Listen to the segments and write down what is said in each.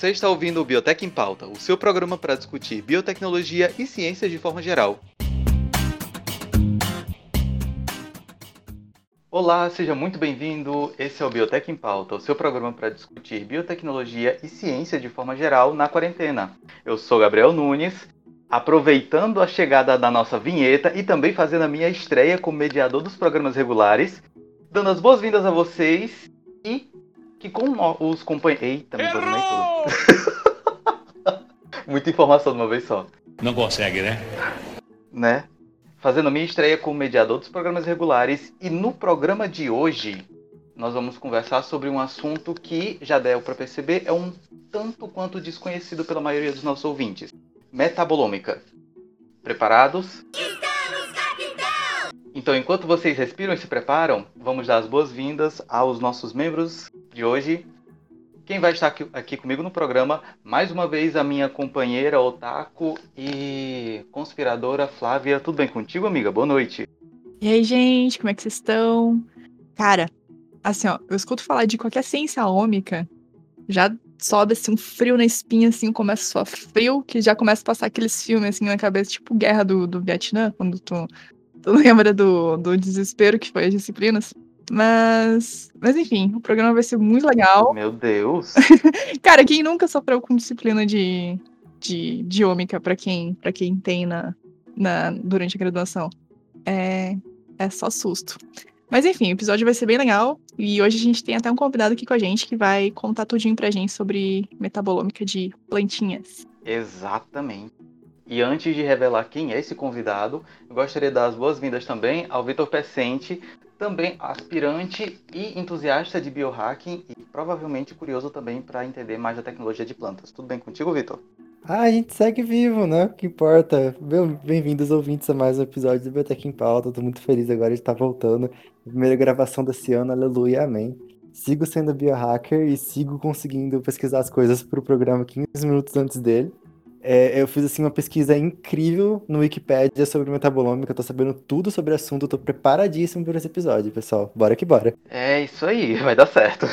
Você está ouvindo o Biotech em Pauta, o seu programa para discutir biotecnologia e ciências de forma geral. Olá, seja muito bem-vindo. Esse é o Biotech em Pauta, o seu programa para discutir biotecnologia e ciência de forma geral na quarentena. Eu sou Gabriel Nunes, aproveitando a chegada da nossa vinheta e também fazendo a minha estreia como mediador dos programas regulares, dando as boas-vindas a vocês e que com os companheiros. Eita, me tudo. Muita informação de uma vez só. Não consegue, né? Né? Fazendo minha estreia como mediador dos programas regulares. E no programa de hoje, nós vamos conversar sobre um assunto que, já deu para perceber, é um tanto quanto desconhecido pela maioria dos nossos ouvintes: metabolômica. Preparados? Então, enquanto vocês respiram e se preparam, vamos dar as boas-vindas aos nossos membros de hoje. Quem vai estar aqui, aqui, comigo no programa, mais uma vez, a minha companheira Otaku e conspiradora Flávia. Tudo bem contigo, amiga? Boa noite. E aí, gente, como é que vocês estão? Cara, assim, ó, eu escuto falar de qualquer ciência ômica, já sobe assim um frio na espinha, assim, começa suar frio, que já começa a passar aqueles filmes assim na cabeça, tipo Guerra do, do Vietnã, quando tu, tu lembra do, do desespero que foi as disciplinas. Mas, mas enfim, o programa vai ser muito legal. Meu Deus! Cara, quem nunca sofreu com disciplina de, de, de ômica, pra quem, pra quem tem na, na, durante a graduação? É, é só susto. Mas enfim, o episódio vai ser bem legal. E hoje a gente tem até um convidado aqui com a gente que vai contar tudinho pra gente sobre metabolômica de plantinhas. Exatamente. E antes de revelar quem é esse convidado, eu gostaria de dar as boas-vindas também ao Vitor Pecente, também aspirante e entusiasta de biohacking e provavelmente curioso também para entender mais da tecnologia de plantas. Tudo bem contigo, Vitor? Ah, a gente segue vivo, né? O que importa. Bem-vindos, ouvintes, a mais um episódio do Biotech em Pauta. Tô muito feliz agora de estar voltando. Primeira gravação desse ano, aleluia, amém. Sigo sendo biohacker e sigo conseguindo pesquisar as coisas para o programa 15 minutos antes dele. É, eu fiz assim uma pesquisa incrível no Wikipedia sobre metabolômica, tô sabendo tudo sobre o assunto, tô preparadíssimo para esse episódio, pessoal. Bora que bora. É isso aí, vai dar certo.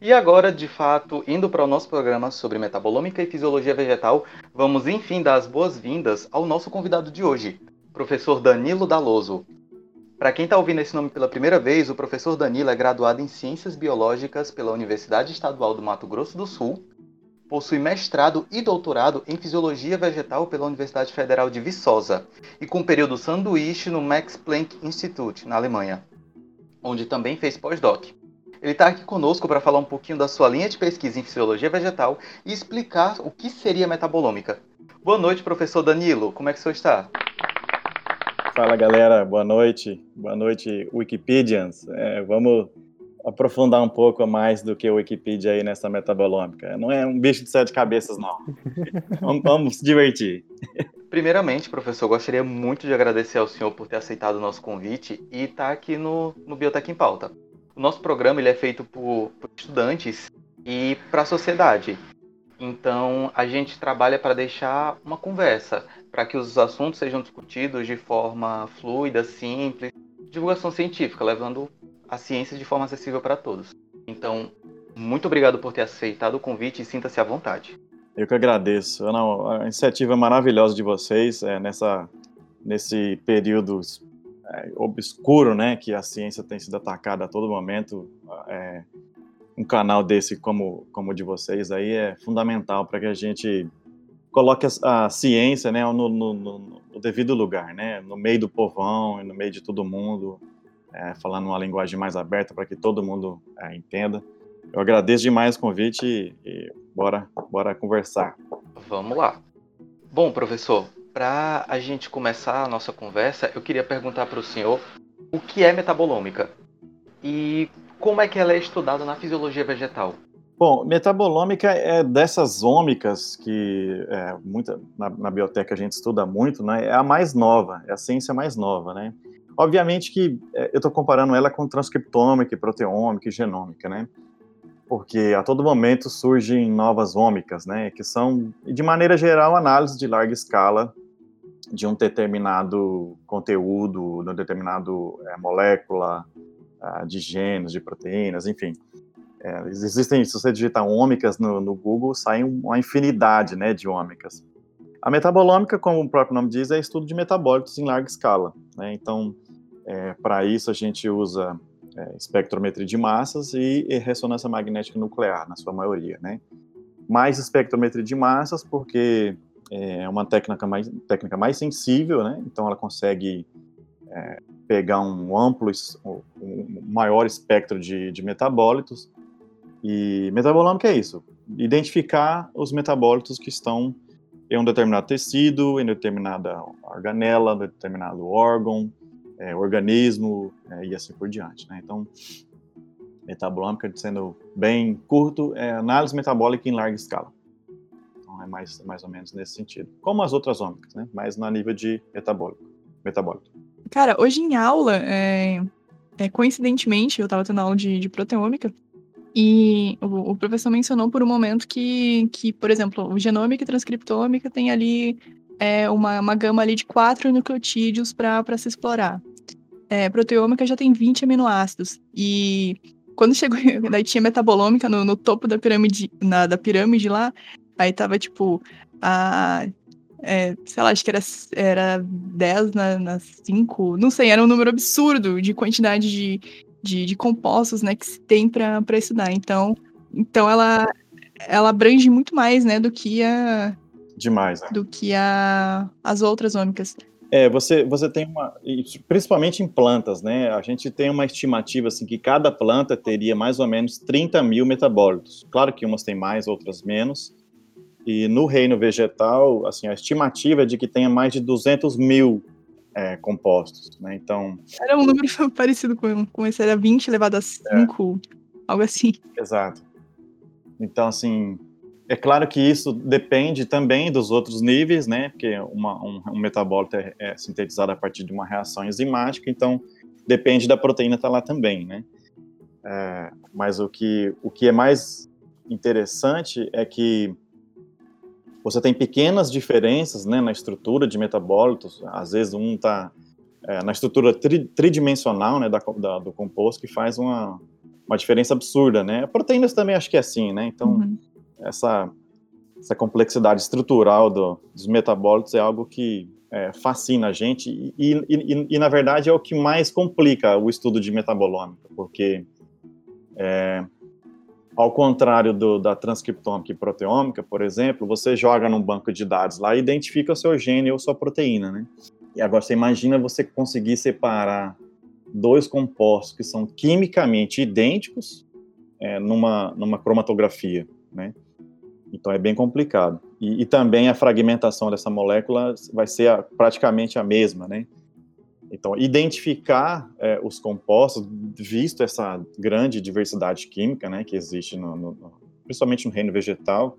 e agora, de fato, indo para o nosso programa sobre metabolômica e fisiologia vegetal, vamos enfim dar as boas-vindas ao nosso convidado de hoje, professor Danilo Daloso. Para quem está ouvindo esse nome pela primeira vez, o professor Danilo é graduado em Ciências Biológicas pela Universidade Estadual do Mato Grosso do Sul possui mestrado e doutorado em Fisiologia Vegetal pela Universidade Federal de Viçosa e com período sanduíche no Max Planck Institute, na Alemanha, onde também fez pós-doc. Ele está aqui conosco para falar um pouquinho da sua linha de pesquisa em Fisiologia Vegetal e explicar o que seria metabolômica. Boa noite, professor Danilo. Como é que o senhor está? Fala, galera. Boa noite. Boa noite, Wikipedians. É, vamos aprofundar um pouco mais do que o Wikipedia aí nessa metabolômica. Não é um bicho de sete cabeças, não. vamos, vamos se divertir. Primeiramente, professor, gostaria muito de agradecer ao senhor por ter aceitado o nosso convite e estar tá aqui no, no Biotech em Pauta. O nosso programa ele é feito por, por estudantes e para a sociedade. Então, a gente trabalha para deixar uma conversa, para que os assuntos sejam discutidos de forma fluida, simples, divulgação científica, levando a ciência de forma acessível para todos. Então, muito obrigado por ter aceitado o convite e sinta-se à vontade. Eu que agradeço. A iniciativa maravilhosa de vocês é, nessa, nesse período é, obscuro, né, que a ciência tem sido atacada a todo momento. É, um canal desse como, como o de vocês aí é fundamental para que a gente coloque a, a ciência né, no, no, no, no, devido lugar, né, no meio do povão, no meio de todo mundo, é, falando uma linguagem mais aberta para que todo mundo é, entenda. Eu agradeço demais o convite e, e bora, bora conversar. Vamos lá. Bom, professor, para a gente começar a nossa conversa, eu queria perguntar para o senhor o que é metabolômica e como é que ela é estudada na fisiologia vegetal. Bom, metabolômica é dessas ômicas que é, muita, na, na biotec a gente estuda muito, né? É a mais nova, é a ciência mais nova, né? Obviamente que é, eu estou comparando ela com transcriptômica, proteômica e genômica, né? Porque a todo momento surgem novas ômicas, né? Que são, de maneira geral, análise de larga escala de um determinado conteúdo, de uma determinada é, molécula, uh, de genes, de proteínas, enfim. É, existem, se você digitar ômicas no, no, Google, sai uma infinidade né, de ômicas. A metabolômica, como o próprio nome diz, é estudo de metabólitos em larga escala. Né? Então, é, para isso a gente usa é, espectrometria de massas e, e, ressonância magnética nuclear, na sua maioria. Né? Mais espectrometria de massas, porque é uma técnica mais, técnica mais sensível, né? então ela consegue é, pegar um amplo, um maior espectro de, de metabólitos. E metabolômica é isso, identificar os metabólitos que estão em um determinado tecido, em determinada organela, determinado órgão, é, organismo é, e assim por diante. Né? Então, metabolômica, sendo bem curto, é análise metabólica em larga escala. Então, é mais, mais ou menos nesse sentido. Como as outras ômicas, né? mas na nível de metabólico. metabólico. Cara, hoje em aula, é, é coincidentemente, eu estava tendo aula de, de proteômica, e o, o, professor mencionou por um momento que, que, por exemplo, o genômica e transcriptômica tem ali é, uma, uma gama ali de quatro nucleotídeos para se explorar. É, proteômica já tem 20 aminoácidos. E quando chegou, daí tinha metabolômica no, no topo da pirâmide, na, da pirâmide lá, aí tava tipo a. É, sei lá, acho que era, era 10 na, na 5, não sei, era um número absurdo de quantidade de, de, de compostos, né, que se tem para estudar. Então, então ela, ela abrange muito mais, né, do que a demais, né? do que a, as outras ômicas. É, você, você tem uma, principalmente em plantas, né? A gente tem uma estimativa assim que cada planta teria mais ou menos 30 mil metabólitos. Claro que umas têm mais, outras menos. E no reino vegetal, assim, a estimativa é de que tenha mais de 200 mil é, compostos, né? Então... Era um número parecido com, com esse, era 20 elevado a 5, é. algo assim. Exato. Então, assim, é claro que isso depende também dos outros níveis, né? Porque uma, um, um, metabólito é, é, sintetizado a partir de uma reação enzimática, então depende da proteína estar tá lá também, né? É, mas o que, o que é mais interessante é que você tem pequenas diferenças né, na estrutura de metabólitos, às vezes um está é, na estrutura tri, tridimensional né, da, da, do composto, que faz uma, uma diferença absurda, né? Proteínas também acho que é assim, né? Então, uhum. essa, essa complexidade estrutural do, dos metabólitos é algo que é, fascina a gente e, e, e, e, na verdade, é o que mais complica o estudo de metabolômica, porque é, ao contrário do, da transcriptômica e proteômica, por exemplo, você joga num banco de dados lá e identifica o seu gene ou sua proteína, né? E agora você imagina você conseguir separar dois compostos que são quimicamente idênticos é, numa, numa cromatografia, né? Então é bem complicado. E, e, também a fragmentação dessa molécula vai ser a, praticamente a mesma, né? Então, identificar é, os compostos, visto essa grande diversidade química né, que existe, no, no, principalmente no reino vegetal,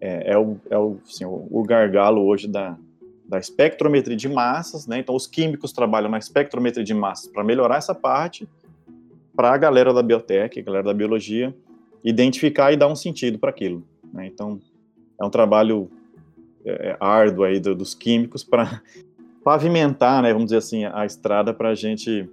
é, é, o, é o, assim, o, o, gargalo hoje da, da espectrometria de massas. Né? Então, os químicos trabalham na espectrometria de massas para melhorar essa parte, para a galera da biotech, a galera da biologia, identificar e dar um sentido para aquilo. Né? Então, é um trabalho é, árduo aí do, dos químicos para pavimentar, né, vamos dizer assim, a estrada para a gente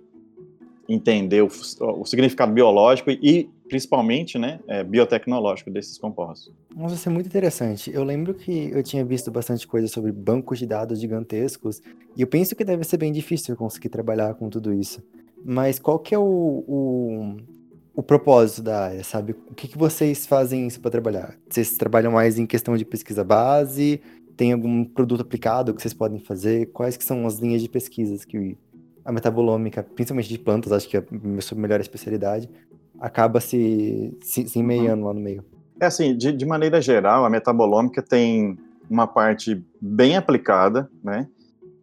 entender o, o, significado biológico e principalmente, né, é, biotecnológico desses compostos. Nossa, isso é muito interessante. Eu lembro que eu tinha visto bastante coisa sobre bancos de dados gigantescos e eu penso que deve ser bem difícil conseguir trabalhar com tudo isso. Mas qual que é o, o, o propósito da área, sabe? O que, que vocês fazem isso para trabalhar? Vocês trabalham mais em questão de pesquisa base? Tem algum produto aplicado que vocês podem fazer? Quais que são as linhas de pesquisas que a metabolômica, principalmente de plantas, acho que é a sua melhor especialidade, acaba se, se, se uhum. lá no meio? É assim, de, de maneira geral, a metabolômica tem uma parte bem aplicada, né?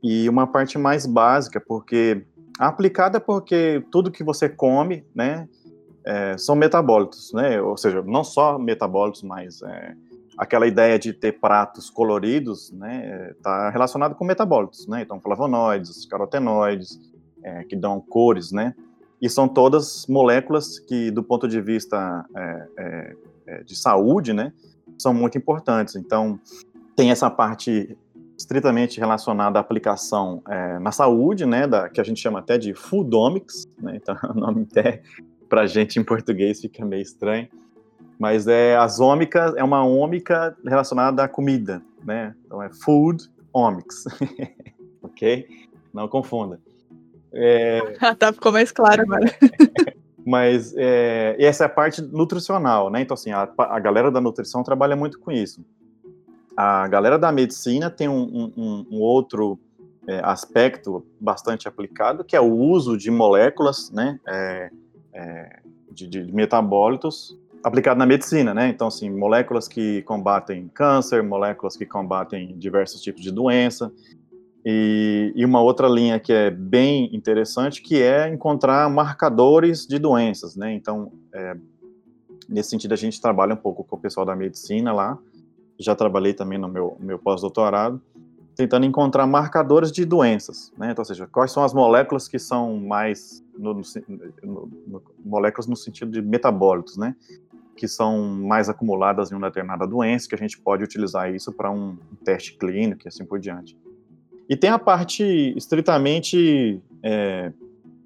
E uma parte mais básica, porque aplicada porque tudo que você come, né, é, são metabólitos, né? Ou seja, não só metabólitos, mas é, aquela ideia de ter pratos coloridos, né, está relacionado com metabólitos, né, então flavonoides, carotenoides, é, que dão cores, né, e são todas moléculas que, do ponto de vista é, é, é, de saúde, né, são muito importantes. Então, tem essa parte estritamente relacionada à aplicação é, na saúde, né, da, que a gente chama até de foodomics, né, então o nome até pra gente em português fica meio estranho. Mas é as ômicas, é uma ômica relacionada à comida, né? Então é food omics. ok? Não confunda. É... tá, ficou mais claro agora. Mas é, essa é a parte nutricional, né? Então, assim, a, a, galera da nutrição trabalha muito com isso. A galera da medicina tem um, um, um outro é, aspecto bastante aplicado, que é o uso de moléculas, né? É, é de, de metabólitos aplicado na medicina, né? Então, assim, moléculas que combatem câncer, moléculas que combatem diversos tipos de doença. E, e, uma outra linha que é bem interessante, que é encontrar marcadores de doenças, né? Então, é, nesse sentido, a gente trabalha um pouco com o pessoal da medicina lá. Já trabalhei também no meu, meu pós-doutorado, tentando encontrar marcadores de doenças, né? Então, ou seja, quais são as moléculas que são mais no, no, no, moléculas no sentido de metabólitos, né? Que são mais acumuladas em uma determinada doença, que a gente pode utilizar isso para um, teste clínico e assim por diante. E tem a parte estritamente é,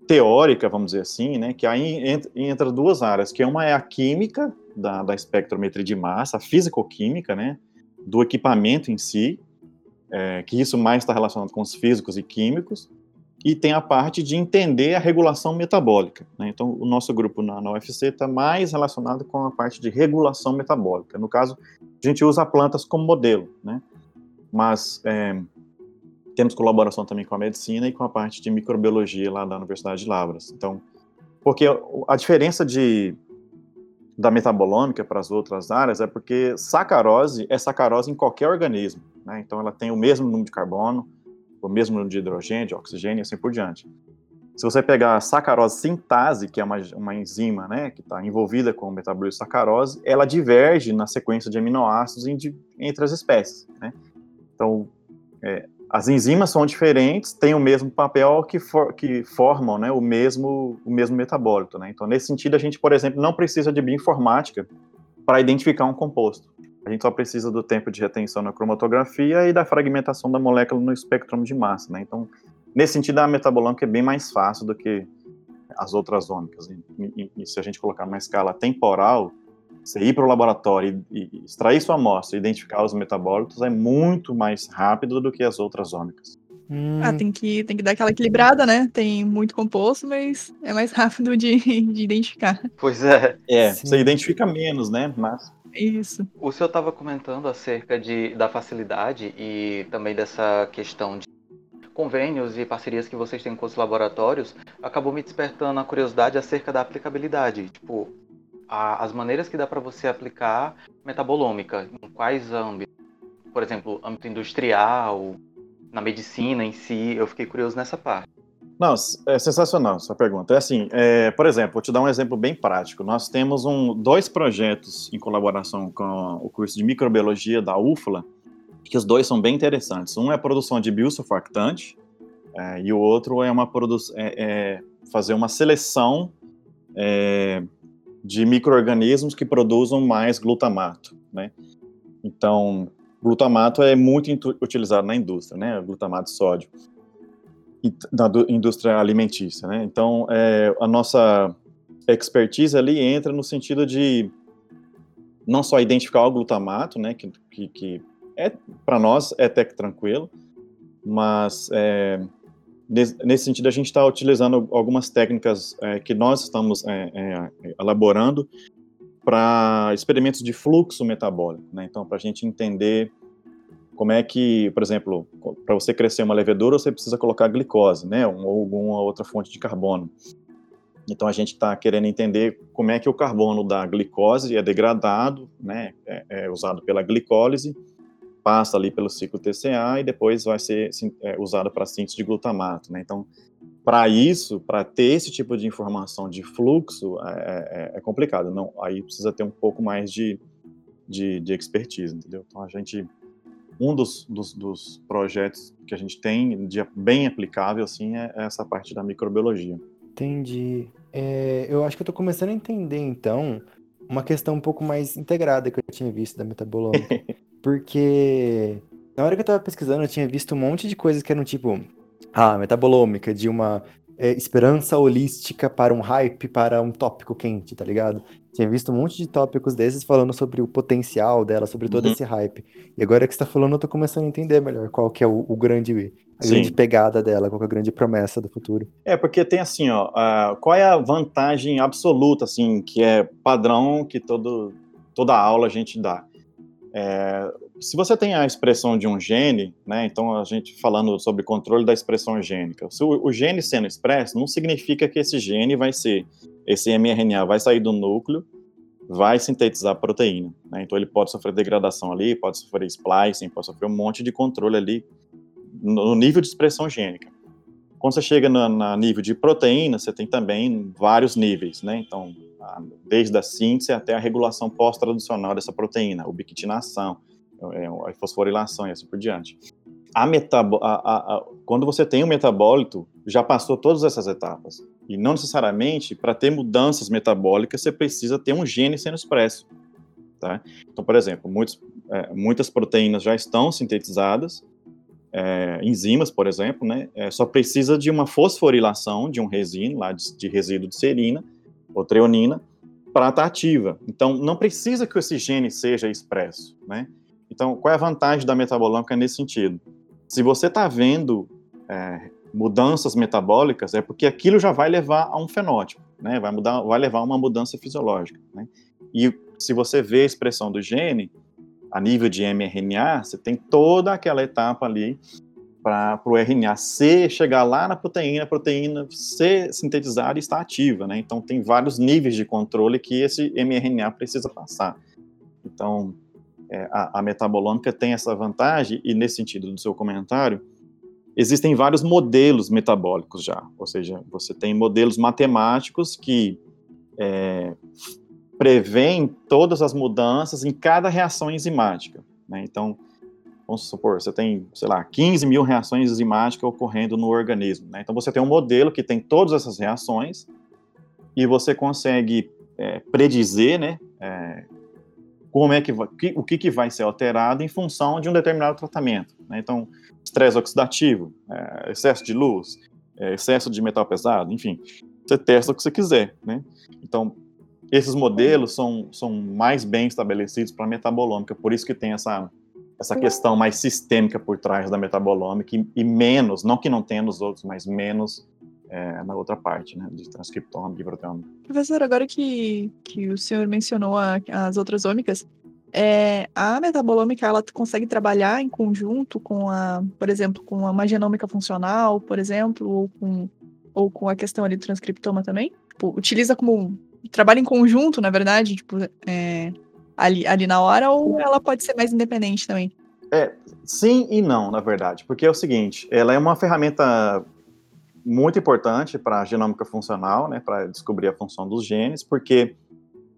teórica, vamos dizer assim, né, que aí entra duas áreas, que uma é a química da, da espectrometria de massa, a físico-química, né, do equipamento em si, é, que isso mais está relacionado com os físicos e químicos, e tem a parte de entender a regulação metabólica. Né? Então, o nosso grupo na, na UFC está mais relacionado com a parte de regulação metabólica. No caso, a gente usa plantas como modelo, né? mas é, temos colaboração também com a medicina e com a parte de microbiologia lá da Universidade de Lavras. Então, porque a diferença de da metabolômica para as outras áreas é porque sacarose é sacarose em qualquer organismo, né? Então ela tem o mesmo número de carbono, o mesmo de hidrogênio, de oxigênio e assim por diante. Se você pegar a sacarose sintase, que é uma, uma enzima, né, que está envolvida com o metabolismo de sacarose, ela diverge na sequência de aminoácidos entre as espécies, né? Então, é, as enzimas são diferentes, têm o mesmo papel que, for, que formam né, o, mesmo, o mesmo metabólito. Né? Então, nesse sentido, a gente, por exemplo, não precisa de bioinformática para identificar um composto. A gente só precisa do tempo de retenção na cromatografia e da fragmentação da molécula no espectro de massa. Né? Então, nesse sentido, a metabolômica é bem mais fácil do que as outras ômicas. E, e, e se a gente colocar uma escala temporal, você ir para o laboratório e, e, extrair sua amostra e identificar os metabólitos é muito mais rápido do que as outras ômicas. Hum. Ah, tem que, tem que dar aquela equilibrada, né? Tem muito composto, mas é mais rápido de, de identificar. Pois é. É, Sim. você identifica menos, né? Mas... Isso. O senhor estava comentando acerca de, da facilidade e também dessa questão de convênios e parcerias que vocês têm com os laboratórios, acabou me despertando a curiosidade acerca da aplicabilidade. Tipo, a, as maneiras que dá para você aplicar metabolômica, em quais âmbitos? Por exemplo, âmbito industrial, na medicina em si, eu fiquei curioso nessa parte. Não, é sensacional sua pergunta. É assim, é, por exemplo, vou te dar um exemplo bem prático. Nós temos um, dois projetos em colaboração com o curso de microbiologia da UFLA, que os dois são bem interessantes. Um é a produção de biosurfactante é, e o outro é uma é, é, fazer uma seleção é, de micro-organismos que produzam mais glutamato, né? Então, glutamato é muito utilizado na indústria, né? Glutamato de sódio, na indústria alimentícia, né? Então, é, a nossa expertise ali entra no sentido de não só identificar o glutamato, né? Que, que, que é para nós é até que tranquilo, mas é, nesse sentido, a gente está utilizando algumas técnicas é, que nós estamos é, é, elaborando para experimentos de fluxo metabólico. Né? Então, para a gente entender como é que, por exemplo, para você crescer uma levedura, você precisa colocar glicose, né? ou alguma outra fonte de carbono. Então, a gente está querendo entender como é que o carbono da glicose é degradado, né? é, é usado pela glicólise, passa ali pelo ciclo TCA e depois vai ser é, usado para síntese de glutamato, né? Então, para isso, para ter esse tipo de informação de fluxo, é, é, é, complicado. Não, aí precisa ter um pouco mais de, de, de expertise, entendeu? Então, a gente, um dos, dos, dos, projetos que a gente tem de bem aplicável, assim, é essa parte da microbiologia. Entendi. É, eu acho que eu estou começando a entender, então, uma questão um pouco mais integrada que eu tinha visto da metabolômica. Porque na hora que eu tava pesquisando, eu tinha visto um monte de coisas que eram tipo, ah, metabolômica de uma é, esperança holística para um hype, para um tópico quente, tá ligado? Tinha visto um monte de tópicos desses falando sobre o potencial dela, sobre todo Uhum. esse hype. E agora que você tá falando, eu tô começando a entender melhor qual que é o, o grande, a Sim. grande pegada dela, qual que é a grande promessa do futuro. É, porque tem assim, ó, ah, qual é a vantagem absoluta, assim, que é padrão que todo, toda aula a gente dá? É, se você tem a expressão de um gene, né, então a gente falando sobre controle da expressão gênica, se o, o gene sendo expresso, não significa que esse gene vai ser, esse mRNA vai sair do núcleo, vai sintetizar proteína, né, então ele pode sofrer degradação ali, pode sofrer splicing, pode sofrer um monte de controle ali no no nível de expressão gênica. Quando você chega na, na nível de proteína, você tem também vários níveis, né? Então, a- desde a síntese até a regulação pós-traducional dessa proteína, ubiquitinação, a fosforilação e assim por diante. A metabo a- a- quando você tem um metabólito, já passou todas essas etapas. E não necessariamente, para ter mudanças metabólicas, você precisa ter um gene sendo expresso. Tá? Então, por exemplo, muitos, é, muitas proteínas já estão sintetizadas, é, enzimas, por exemplo, né, é, só precisa de uma fosforilação de um resíduo, lá de, de resíduo de serina ou treonina, para estar ativa. Então, não precisa que esse gene seja expresso, né? Então, qual é a vantagem da metabolômica nesse sentido? Se você está vendo é, mudanças metabólicas, é porque aquilo já vai levar a um fenótipo, né? Vai mudar, vai levar a uma mudança fisiológica, né? E se você vê a expressão do gene, a nível de mRNA, você tem toda aquela etapa ali para o RNA C chegar lá na proteína, a proteína ser sintetizada e estar ativa, né? Então tem vários níveis de controle que esse mRNA precisa passar. Então é, a, a metabolômica tem essa vantagem e nesse sentido do seu comentário existem vários modelos metabólicos já, ou seja, você tem modelos matemáticos que é, prevêem todas as mudanças em cada reação enzimática. Né? Então, vamos supor, você tem, sei lá, 15 mil reações enzimáticas ocorrendo no organismo. Né? Então, você tem um modelo que tem todas essas reações e você consegue é, predizer, né, é, como é que, vai, o que, que vai ser alterado em função de um determinado tratamento. Né? Então, estresse oxidativo, é, excesso de luz, é, excesso de metal pesado, enfim, você testa o que você quiser, né? Então, esses modelos são, são mais bem estabelecidos para a metabolômica, por isso que tem essa, essa questão mais sistêmica por trás da metabolômica e, e menos, não que não tenha nos outros, mas menos é, na outra parte, né, de transcriptome, de proteômica. Professor, agora que, que o senhor mencionou a- as outras ômicas, é, a metabolômica ela consegue trabalhar em conjunto com a, por exemplo, com uma genômica funcional, por exemplo, ou com, ou com a questão ali do transcriptoma também? Tipo, utiliza como trabalha em conjunto, na verdade, tipo, é, ali, ali na hora, ou ela pode ser mais independente também? Sim e não, na verdade, porque é o seguinte, ela é uma ferramenta muito importante para a genômica funcional, né, para descobrir a função dos genes, porque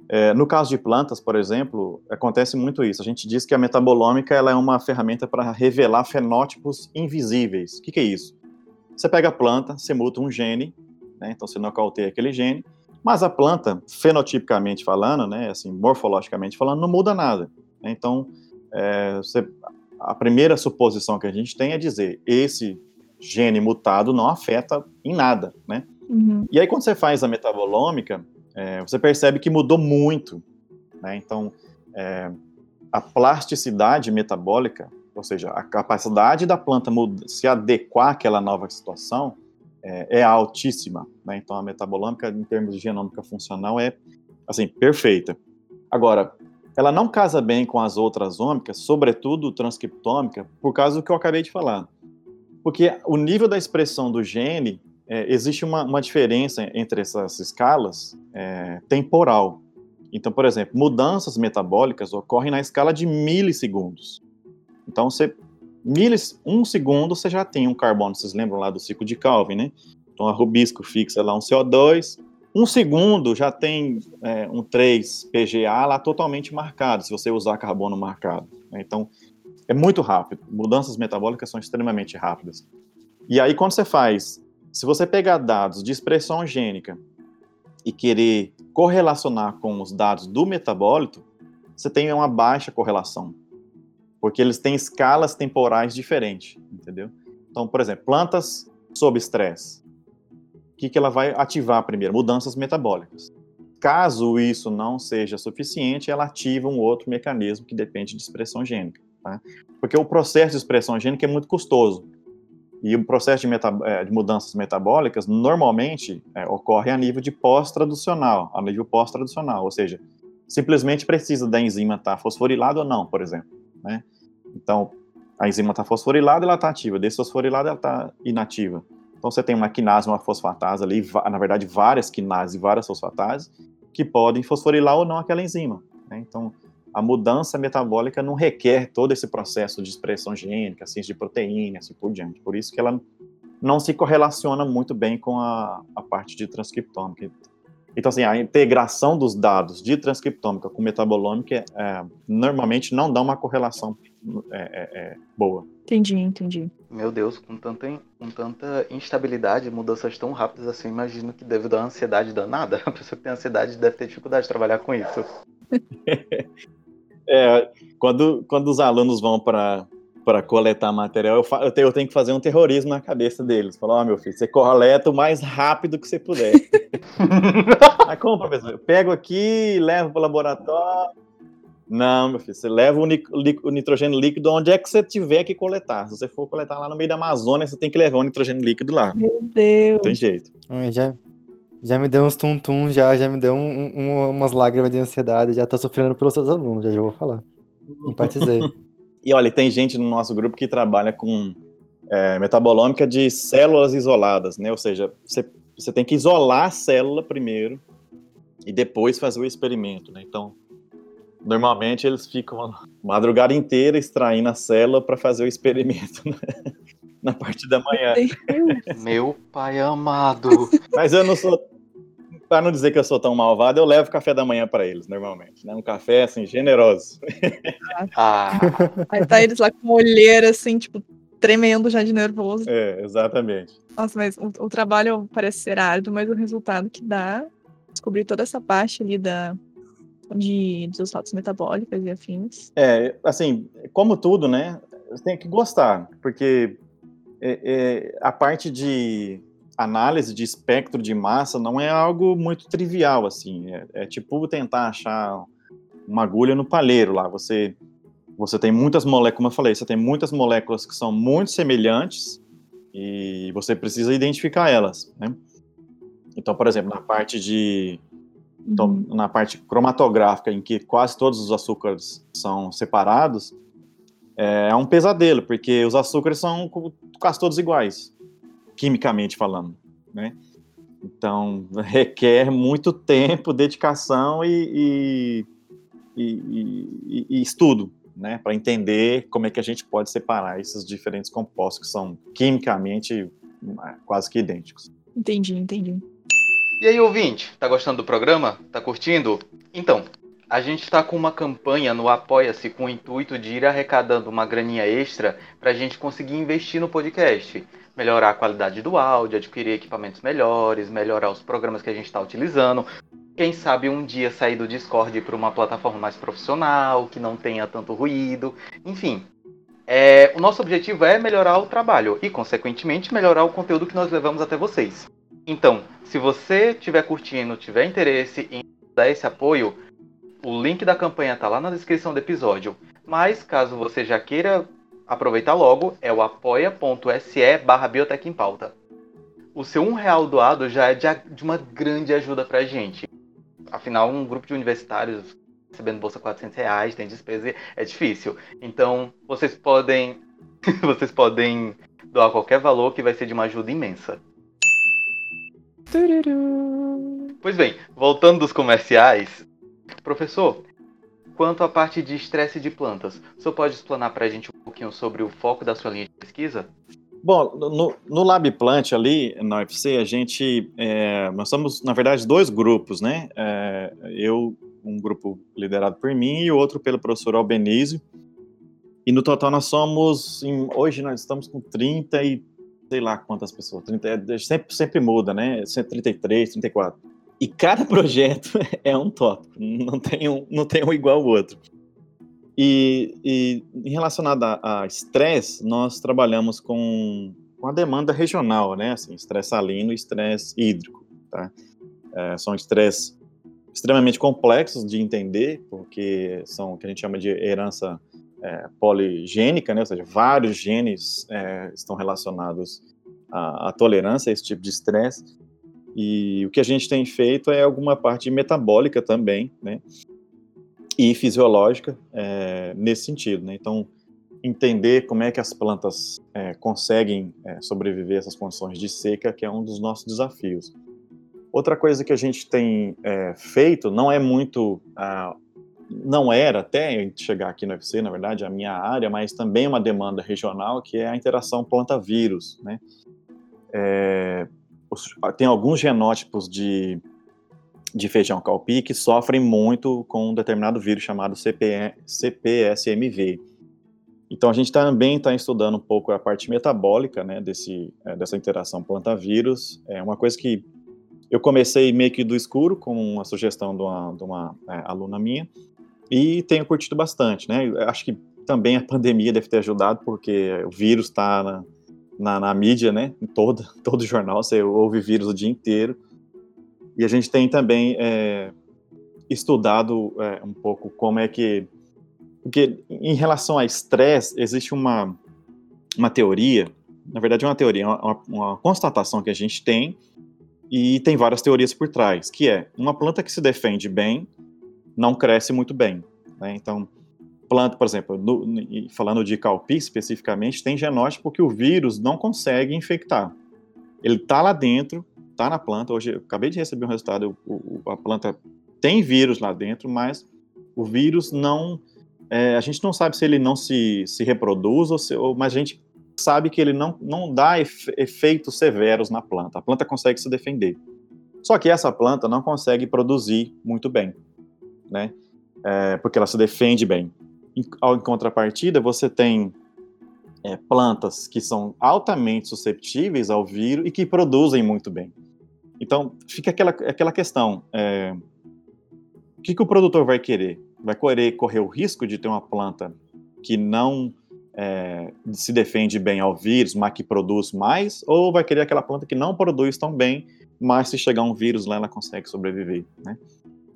é, no caso de plantas, por exemplo, acontece muito isso. A gente diz que a metabolômica ela é uma ferramenta para revelar fenótipos invisíveis. O que, que é isso? Você pega a planta, você muta um gene, né, então você nocauteia aquele gene, mas a planta, fenotipicamente falando, né, assim, morfologicamente falando, não muda nada. né? Então, é, você, a primeira suposição que a gente tem é dizer esse gene mutado não afeta em nada, né? Uhum. E aí quando você faz a metabolômica, é, você percebe que mudou muito, né? Então, é, a plasticidade metabólica, ou seja, a capacidade da planta muda, se adequar àquela nova situação, é, é altíssima, né? Então, a metabolômica, em termos de genômica funcional, é, assim, perfeita. Agora, ela não casa bem com as outras ômicas, sobretudo transcriptômica, por causa do que eu acabei de falar. Porque o nível da expressão do gene, é, existe uma, uma, diferença entre essas escalas é, temporal. Então, por exemplo, mudanças metabólicas ocorrem na escala de milissegundos. Então, você, milis, um segundo você já tem um carbono, vocês lembram lá do ciclo de Calvin, né? Então, a Rubisco fixa lá um CO2, um segundo já tem é, um 3 PGA lá totalmente marcado, se você usar carbono marcado. Né? Então, é muito rápido. Mudanças metabólicas são extremamente rápidas. E aí, quando você faz, se você pegar dados de expressão gênica e querer correlacionar com os dados do metabólito, você tem uma baixa correlação, porque eles têm escalas temporais diferentes, entendeu? Então, por exemplo, plantas sob estresse. que, que ela vai ativar primeiro? Mudanças metabólicas. Caso isso não seja suficiente, ela ativa um outro mecanismo que depende de expressão gênica. Tá? Porque o processo de expressão gênica é muito custoso. E o processo de, meta, é, de mudanças metabólicas normalmente é, ocorre a nível de pós-traducional, a nível pós-traducional, ou seja, simplesmente precisa da enzima estar tá fosforilada ou não, por exemplo. Né? Então, a enzima está fosforilada, ela está ativa, desfosforilada, ela está inativa. Então, você tem uma quinase, uma fosfatase ali, na verdade, várias quinases e várias fosfatases, que podem fosforilar ou não aquela enzima. Né? Então, a mudança metabólica não requer todo esse processo de expressão gênica, ciência de proteína, assim por diante. Por isso que ela não se correlaciona muito bem com a, a parte de transcriptômica. Então, assim, a integração dos dados de transcriptômica com metabolômica é, normalmente não dá uma correlação é, é, é, boa. Entendi, entendi. Meu Deus, com tanta, com tanta instabilidade, mudanças tão rápidas assim, imagino que deve dar ansiedade danada. A pessoa que tem ansiedade deve ter dificuldade de trabalhar com isso. É, quando, quando os alunos vão para para coletar material, eu, eu, tenho, eu, tenho, que fazer um terrorismo na cabeça deles. Falar, ó, oh, meu filho, você coleta o mais rápido que você puder. Mas como, professor? Eu pego aqui, levo para o laboratório. Não, meu filho, você leva o, o, nitrogênio líquido onde é que você tiver que coletar. Se você for coletar lá no meio da Amazônia, você tem que levar o nitrogênio líquido lá. Meu Deus. Tem jeito. Já, já me deu uns tum-tum, já, já me deu um, um, umas lágrimas de ansiedade, já tô sofrendo pelos seus alunos, já, já vou falar. Empatizei. e olha, tem gente no nosso grupo que trabalha com é, metabolômica de células isoladas, né? Ou seja, você, você tem que isolar a célula primeiro e depois fazer o experimento, né? Então, normalmente eles ficam a madrugada inteira extraindo a célula para fazer o experimento né? na parte da manhã. Meu pai amado. Mas eu não sou para não dizer que eu sou tão malvado, eu levo café da manhã para eles, normalmente, né? Um café, assim, generoso. Ah. Aí tá eles lá com olheira, assim, tipo, tremendo já de nervoso. É, exatamente. Nossa, mas o, o trabalho parece ser árduo, mas o resultado que dá, descobrir toda essa parte ali da, de, dos estados metabólicos e afins. É, assim, como tudo, né? Você tem que gostar, porque é, é, a parte de análise de espectro de massa não é algo muito trivial, assim. É, é, tipo tentar achar uma agulha no palheiro lá. Você, você tem muitas moléculas, como eu falei, você tem muitas moléculas que são muito semelhantes e você precisa identificar elas, né? Então, por exemplo, na parte de então, uhum. na parte cromatográfica, em que quase todos os açúcares são separados, é, é um pesadelo, porque os açúcares são quase todos iguais quimicamente falando, né? Então, requer muito tempo, dedicação e, e, e, e estudo, né? Para entender como é que a gente pode separar esses diferentes compostos que são quimicamente é, quase que idênticos. Entendi, entendi. E aí, ouvinte, tá gostando do programa? Tá curtindo? Então, a gente está com uma campanha no Apoia-se com o intuito de ir arrecadando uma graninha extra para a gente conseguir investir no podcast melhorar a qualidade do áudio, adquirir equipamentos melhores, melhorar os programas que a gente está utilizando. Quem sabe um dia sair do Discord para uma plataforma mais profissional, que não tenha tanto ruído. Enfim, é, o nosso objetivo é melhorar o trabalho e, consequentemente, melhorar o conteúdo que nós levamos até vocês. Então, se você estiver curtindo, tiver interesse em dar esse apoio, o link da campanha está lá na descrição do episódio. Mas caso você já queira aproveitar logo, é o apoia.se barra Biotech em Pauta. O seu um real doado já é de, uma grande ajuda pra gente. Afinal, um grupo de universitários recebendo bolsa 400 reais, tem despesa, é difícil. Então, vocês podem, vocês podem doar qualquer valor que vai ser de uma ajuda imensa. Pois bem, voltando dos comerciais, professor, Quanto à parte de estresse de plantas, o senhor pode explanar para a gente um pouquinho sobre o foco da sua linha de pesquisa? Bom, no, no Lab Plant ali, na UFC, a gente, é, nós somos, na verdade, dois grupos, né? É, eu, um grupo liderado por mim e outro pelo professor Albenizio. E no total nós somos, em, hoje nós estamos com 30 e sei lá quantas pessoas, 30, é, sempre, sempre muda, né? 133, 34. E cada projeto é um tópico, não tem um, não tem um igual ao outro. E, e relacionado a estresse, nós trabalhamos com, com a demanda regional, né? Assim, estresse salino e estresse hídrico, tá? É, são estresses extremamente complexos de entender, porque são o que a gente chama de herança é, poligênica, né? Ou seja, vários genes é, estão relacionados à, à tolerância a esse tipo de estresse. E o que a gente tem feito é alguma parte metabólica também, né? E fisiológica é, nesse sentido, né? Então, entender como é que as plantas é, conseguem é, sobreviver a essas condições de seca, que é um dos nossos desafios. Outra coisa que a gente tem é, feito não é muito, ah, não era até chegar aqui no UFC, na verdade, a minha área, mas também uma demanda regional, que é a interação planta-vírus, né? É, tem alguns genótipos de, de feijão calpi que sofrem muito com um determinado vírus chamado CP, CPSMV, então a gente também está estudando um pouco a parte metabólica, né, desse, é, dessa interação planta-vírus. É uma coisa que eu comecei meio que do escuro, com uma sugestão de uma, de uma é, aluna minha, e tenho curtido bastante, né. acho que também a pandemia deve ter ajudado, porque o vírus está na, na, mídia, né, em todo, todo jornal, você ouve vírus o dia inteiro. E a gente tem também é, estudado é, um pouco como é que porque em relação a estresse, existe uma, uma teoria, na verdade é uma teoria, uma, uma constatação que a gente tem, e tem várias teorias por trás, que é, uma planta que se defende bem, não cresce muito bem. Né? Então, planta, por exemplo, no, falando de calpi especificamente, tem genótipo que o vírus não consegue infectar. Ele está lá dentro, está na planta. Hoje, eu acabei de receber um resultado, o, o, a planta tem vírus lá dentro, mas o vírus não é, a gente não sabe se ele não se, se reproduz, ou se, ou, mas a gente sabe que ele não, não dá efeitos severos na planta. A planta consegue se defender. Só que essa planta não consegue produzir muito bem, né? É, porque ela se defende bem. Em, contrapartida, você tem é, plantas que são altamente susceptíveis ao vírus e que produzem muito bem. Então, fica aquela, aquela questão: é, o que, que o produtor vai querer? vai correr, correr o risco de ter uma planta que não é, se defende bem ao vírus, mas que produz mais, ou vai querer aquela planta que não produz tão bem, mas se chegar um vírus lá, ela consegue sobreviver, né?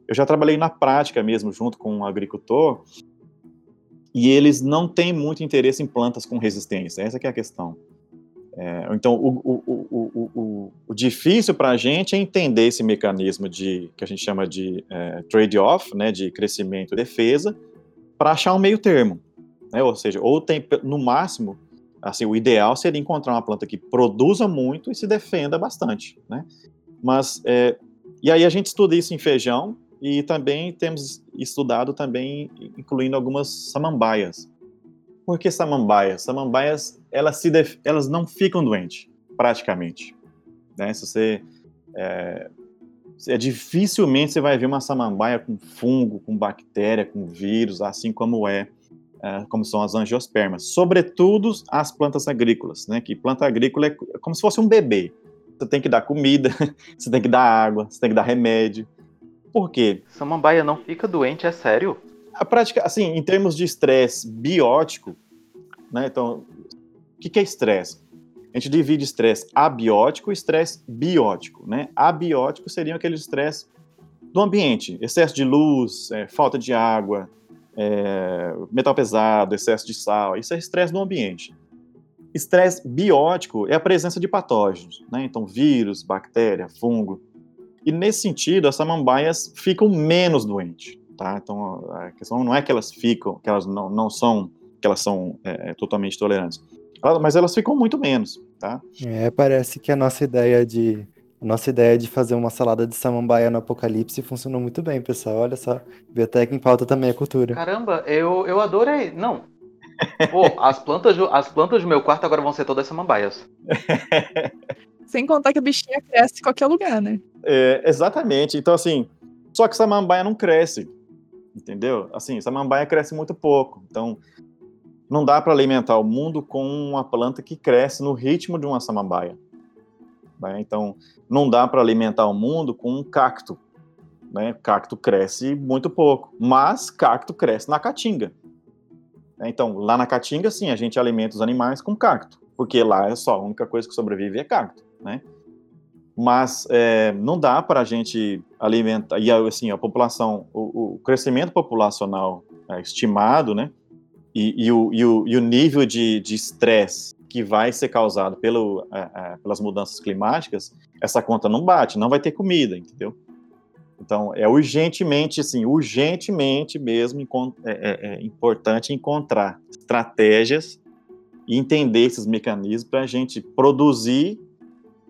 Eu já trabalhei na prática mesmo, junto com um agricultor, e eles não têm muito interesse em plantas com resistência, essa é a questão. É, então, o, o, o, o difícil para a gente é entender esse mecanismo de que a gente chama de é, trade-off, né, de crescimento e defesa, para achar um meio termo. Né, ou seja, ou tem, no máximo, assim, o ideal seria encontrar uma planta que produza muito e se defenda bastante. Né? Mas, é, e aí a gente estuda isso em feijão e também temos estudado também, incluindo algumas samambaias. Por que samambaias? Samambaias, elas, se def... elas não ficam doentes, praticamente. Né? Se você... É... é... dificilmente você vai ver uma samambaia com fungo, com bactéria, com vírus, assim como é, é como são as angiospermas. Sobretudo as plantas agrícolas, né? Que planta agrícola é como se fosse um bebê. Você tem que dar comida, você tem que dar água, você tem que dar remédio. Por quê? Samambaia não fica doente, é sério? a prática, assim, em termos de estresse biótico, né? Então, o que, que é estresse? A gente divide estresse abiótico e estresse biótico, né? Abiótico seria aquele estresse do ambiente, excesso de luz, é, falta de água, é, metal pesado, excesso de sal, isso é estresse do ambiente. Estresse biótico é a presença de patógenos, né? Então, vírus, bactéria, fungo. E nesse sentido, as samambaias ficam menos doentes tá? Então a questão não é que elas ficam, que elas não, não são, que elas são é, totalmente tolerantes, mas elas ficam muito menos, tá? É, parece que a nossa ideia de a nossa ideia de fazer uma salada de samambaia no apocalipse funcionou muito bem, pessoal. Olha só, biblioteca em pauta também é cultura. Caramba, eu, eu adorei. Não. Pô, as plantas, do, as plantas do meu quarto agora vão ser todas samambaias. Sem contar que a bichinha cresce em qualquer lugar, né? É, exatamente. Então, assim, só que samambaia não cresce entendeu? Assim, samambaia cresce muito pouco, então não dá para alimentar o mundo com uma planta que cresce no ritmo de uma samambaia. Né? Então, não dá para alimentar o mundo com um cacto. Né? Cacto cresce muito pouco, mas cacto cresce na caatinga. Né? Então, lá na caatinga, sim, a gente alimenta os animais com cacto. porque lá é só a única coisa que sobrevive é cacto, né? Mas é, não dá para a gente alimentar, e assim, a população, o, o crescimento populacional é, estimado, né? E, e, o, e, o, e o nível de estresse que vai ser causado pelo, é, é, pelas mudanças climáticas, essa conta não bate, não vai ter comida, entendeu? Então, é urgentemente, assim, urgentemente mesmo é, é, é importante encontrar estratégias e entender esses mecanismos para a gente produzir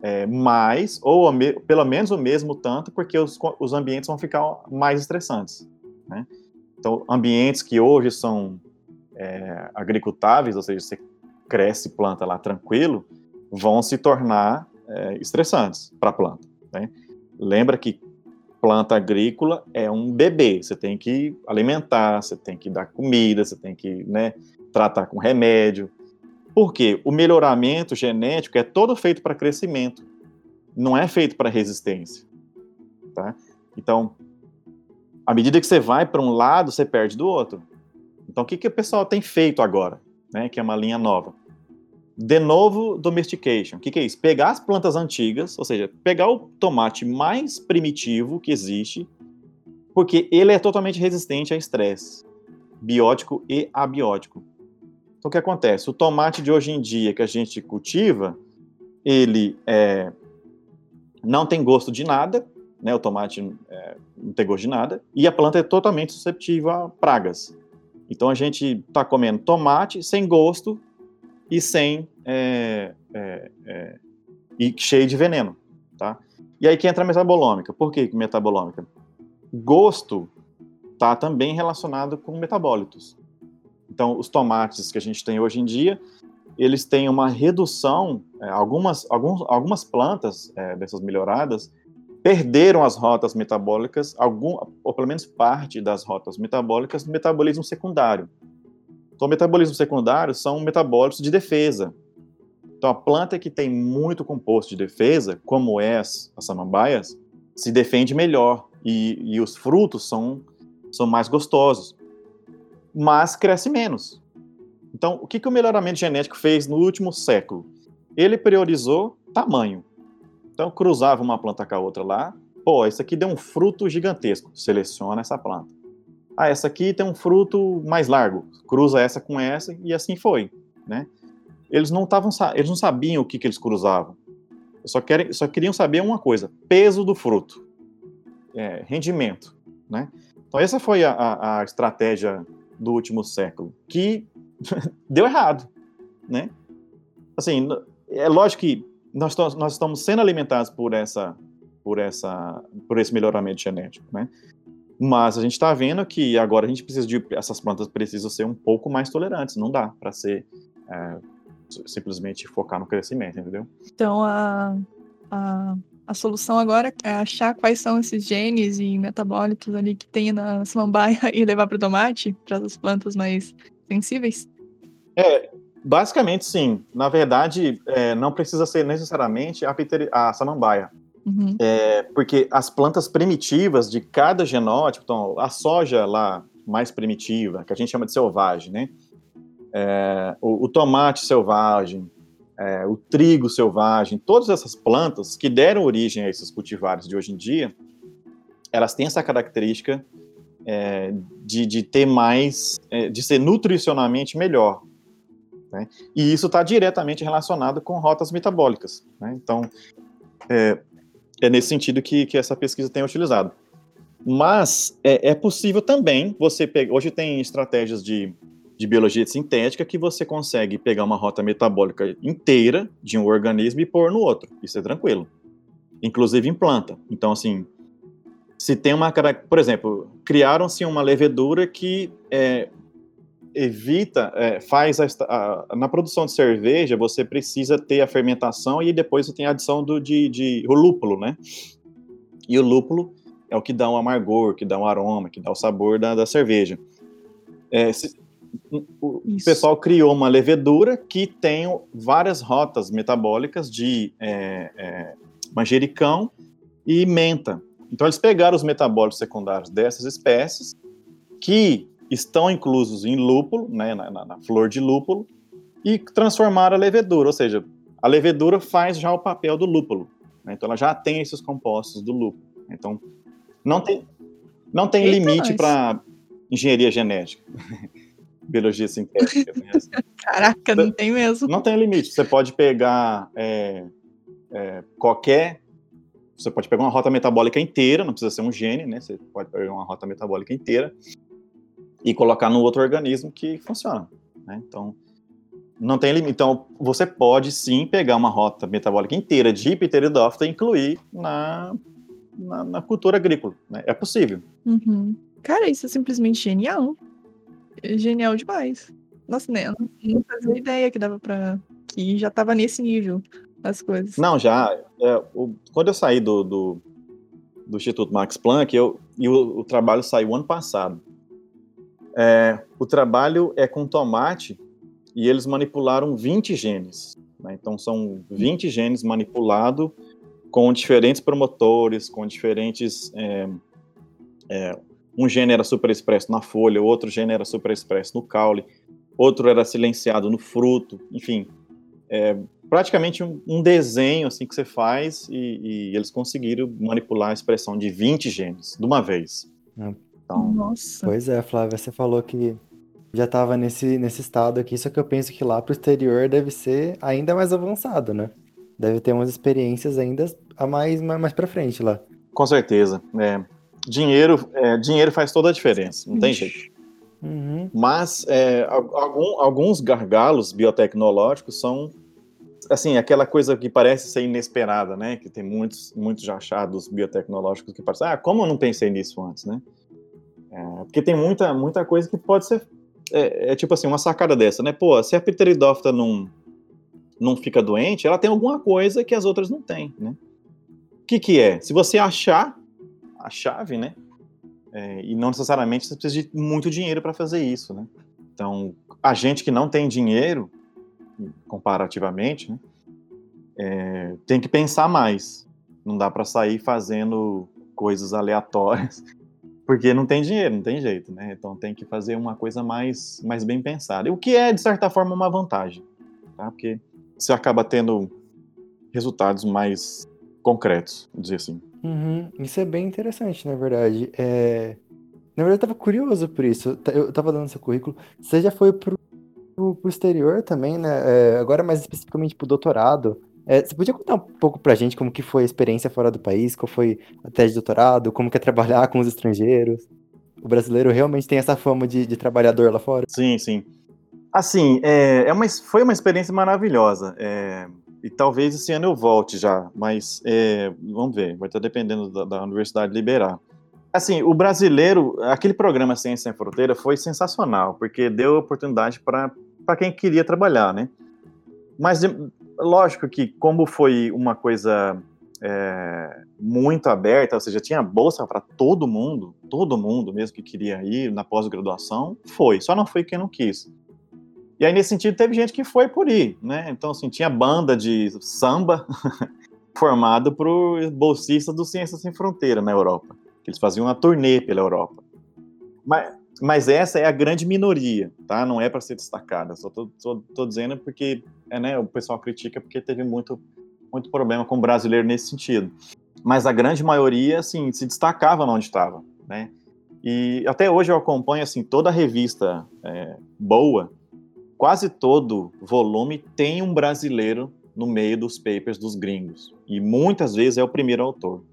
é, mais, ou me, pelo menos o mesmo tanto, porque os, os ambientes vão ficar mais estressantes. Né? Então, ambientes que hoje são é, agricultáveis, ou seja, você cresce planta lá tranquilo, vão se tornar é, estressantes para a planta. Né? Lembra que planta agrícola é um bebê, você tem que alimentar, você tem que dar comida, você tem que né, tratar com remédio. Porque o melhoramento genético é todo feito para crescimento, não é feito para resistência. Tá? Então, à medida que você vai para um lado, você perde do outro. Então, o que, que o pessoal tem feito agora, né, que é uma linha nova? De novo, domestication. O que, que é isso? Pegar as plantas antigas, ou seja, pegar o tomate mais primitivo que existe, porque ele é totalmente resistente a estresse, biótico e abiótico. Então, o que acontece? O tomate de hoje em dia que a gente cultiva, ele é, não tem gosto de nada, né? O tomate é, não tem gosto de nada, e a planta é totalmente susceptível a pragas. Então, a gente está comendo tomate sem gosto e sem é, é, é, e cheio de veneno, tá? E aí que entra a metabolômica. Por que metabolômica? Gosto está também relacionado com metabólitos. Então, os tomates que a gente tem hoje em dia, eles têm uma redução, é, algumas, alguns, algumas plantas é, dessas melhoradas perderam as rotas metabólicas, algum, ou pelo menos parte das rotas metabólicas no metabolismo secundário. Então, o metabolismo secundário são metabólitos de defesa. Então, a planta que tem muito composto de defesa, como é as, as samambaias, se defende melhor e, e os frutos são, são mais gostosos, mas cresce menos. Então, o que, que o melhoramento genético fez no último século? Ele priorizou tamanho. Então, cruzava uma planta com a outra lá. Pô, isso aqui deu um fruto gigantesco. Seleciona essa planta ah, essa aqui tem um fruto mais largo, cruza essa com essa e assim foi, né? Eles não estavam, eles não sabiam o que, que eles cruzavam. Só, querem, só queriam saber uma coisa: peso do fruto, é, rendimento, né? Então essa foi a, a, a estratégia do último século que deu errado, né? Assim, é lógico que nós, nós estamos sendo alimentados por essa, por essa, por esse melhoramento genético, né? Mas a gente está vendo que agora a gente precisa de. Essas plantas precisam ser um pouco mais tolerantes, não dá para ser. É, simplesmente focar no crescimento, entendeu? Então a, a, a solução agora é achar quais são esses genes e metabólitos ali que tem na samambaia e levar para o tomate, para as plantas mais sensíveis? É, basicamente sim. Na verdade, é, não precisa ser necessariamente a, a samambaia. Uhum. É, porque as plantas primitivas de cada genótipo, então a soja lá mais primitiva, que a gente chama de selvagem, né? É, o, o, tomate selvagem, é, o trigo selvagem, todas essas plantas que deram origem a esses cultivares de hoje em dia, elas têm essa característica é, de, de, ter mais, é, de ser nutricionalmente melhor. Né? E isso está diretamente relacionado com rotas metabólicas. Né? Então, é, é nesse sentido que, que essa pesquisa tem utilizado. Mas é, é possível também você pegar. Hoje tem estratégias de, de biologia sintética que você consegue pegar uma rota metabólica inteira de um organismo e pôr no outro. Isso é tranquilo. Inclusive em planta. Então, assim, se tem uma. Por exemplo, criaram-se uma levedura que é, evita, é, faz a, a, na produção de cerveja, você precisa ter a fermentação e depois você tem a adição do, de, de o lúpulo, né? E o lúpulo é o que dá um amargor, que dá um aroma, que dá o sabor da, da cerveja. É, se, o Isso. pessoal criou uma levedura que tem várias rotas metabólicas de é, é, manjericão e menta. Então eles pegaram os metabólicos secundários dessas espécies que estão inclusos em lúpulo, né, na, na, na flor de lúpulo, e transformaram a levedura, ou seja, a levedura faz já o papel do lúpulo. Né? Então ela já tem esses compostos do lúpulo. Então não tem, não tem Eita, limite para engenharia genética, biologia sintética. né? Caraca, não tem mesmo. Não tem limite. Você pode pegar é, é, qualquer. Você pode pegar uma rota metabólica inteira, não precisa ser um gene, né? Você pode pegar uma rota metabólica inteira e colocar no outro organismo que funciona. Né? Então, não tem limite. Então, você pode sim pegar uma rota metabólica inteira de pteridófita e incluir na, na, na cultura agrícola. Né? É possível. Uhum. Cara, isso é simplesmente genial. Genial demais. Nossa, né? Não fazia ideia que dava pra. Que já tava nesse nível as coisas. Não, já. é, o- quando eu saí do, do, do Instituto Max Planck, eu, e o, o trabalho saiu ano passado. É, o trabalho é com tomate e eles manipularam 20 genes. né? Então, são 20 genes manipulados com diferentes promotores, com diferentes. é, é, um gene era superexpresso na folha, outro gene era superexpresso no caule, outro era silenciado no fruto, enfim. É, praticamente um, um desenho assim que você faz e, e eles conseguiram manipular a expressão de 20 genes de uma vez. Hum. Então, Nossa. Pois é, Flávia, você falou que já estava nesse, nesse estado aqui, só que eu penso que lá pro exterior deve ser ainda mais avançado, né? Deve ter umas experiências ainda a mais, mais, mais pra frente lá. com certeza, é, dinheiro, é, dinheiro faz toda a diferença, não tem Ixi. jeito. Uhum. Mas é, al- algum- alguns gargalos biotecnológicos são assim aquela coisa que parece ser inesperada, né? Que tem muitos muitos achados biotecnológicos que parecem, ah, como eu não pensei nisso antes, né? É, porque tem muita muita coisa que pode ser é, é tipo assim uma sacada dessa, né? Pô, se a pteridófita não não fica doente, ela tem alguma coisa que as outras não têm, né? O que que é? Se você achar a chave, né? É, e não necessariamente você precisa de muito dinheiro para fazer isso, né? Então, a gente que não tem dinheiro, comparativamente, né, é, tem que pensar mais. Não dá para sair fazendo coisas aleatórias, porque não tem dinheiro, não tem jeito, né? Então tem que fazer uma coisa mais, mais bem pensada. O que é, de certa forma, uma vantagem, tá? Porque você acaba tendo resultados mais concretos, dizer assim. Uhum. Isso é bem interessante, na verdade. É... Na verdade, eu tava curioso por isso. Ta- Eu tava dando seu currículo. Você já foi pro, pro, pro exterior também, né? É, agora mais especificamente pro doutorado. É, você podia contar um pouco pra gente como que foi a experiência fora do país? Qual foi a tese de doutorado? Como que é trabalhar com os estrangeiros? O brasileiro realmente tem essa fama de, de trabalhador lá fora? Sim, sim. Assim, é, é uma, foi uma experiência maravilhosa. é, e talvez esse ano eu volte já, mas é, vamos ver, vai estar dependendo da, da Universidade liberar. Assim, o brasileiro, aquele programa Ciência Sem Fronteira foi sensacional, porque deu oportunidade para quem queria trabalhar, né? Mas, lógico que, como foi uma coisa é, muito aberta, ou seja, tinha bolsa para todo mundo, todo mundo mesmo que queria ir na pós-graduação, foi, só não foi quem não quis. E aí, nesse sentido, teve gente que foi por ir, né? Então, assim, tinha banda de samba formada por bolsistas do Ciências Sem Fronteira na Europa. Eles faziam uma turnê pela Europa. Mas, mas essa é a grande minoria, tá? Não é para ser destacada. Só tô, tô, tô dizendo porque é, né, o pessoal critica porque teve muito, muito problema com o brasileiro nesse sentido. Mas a grande maioria, assim, se destacava onde estava, né? E até hoje eu acompanho, assim, toda revista é, boa, quase todo volume tem um brasileiro no meio dos papers dos gringos. E muitas vezes é o primeiro autor.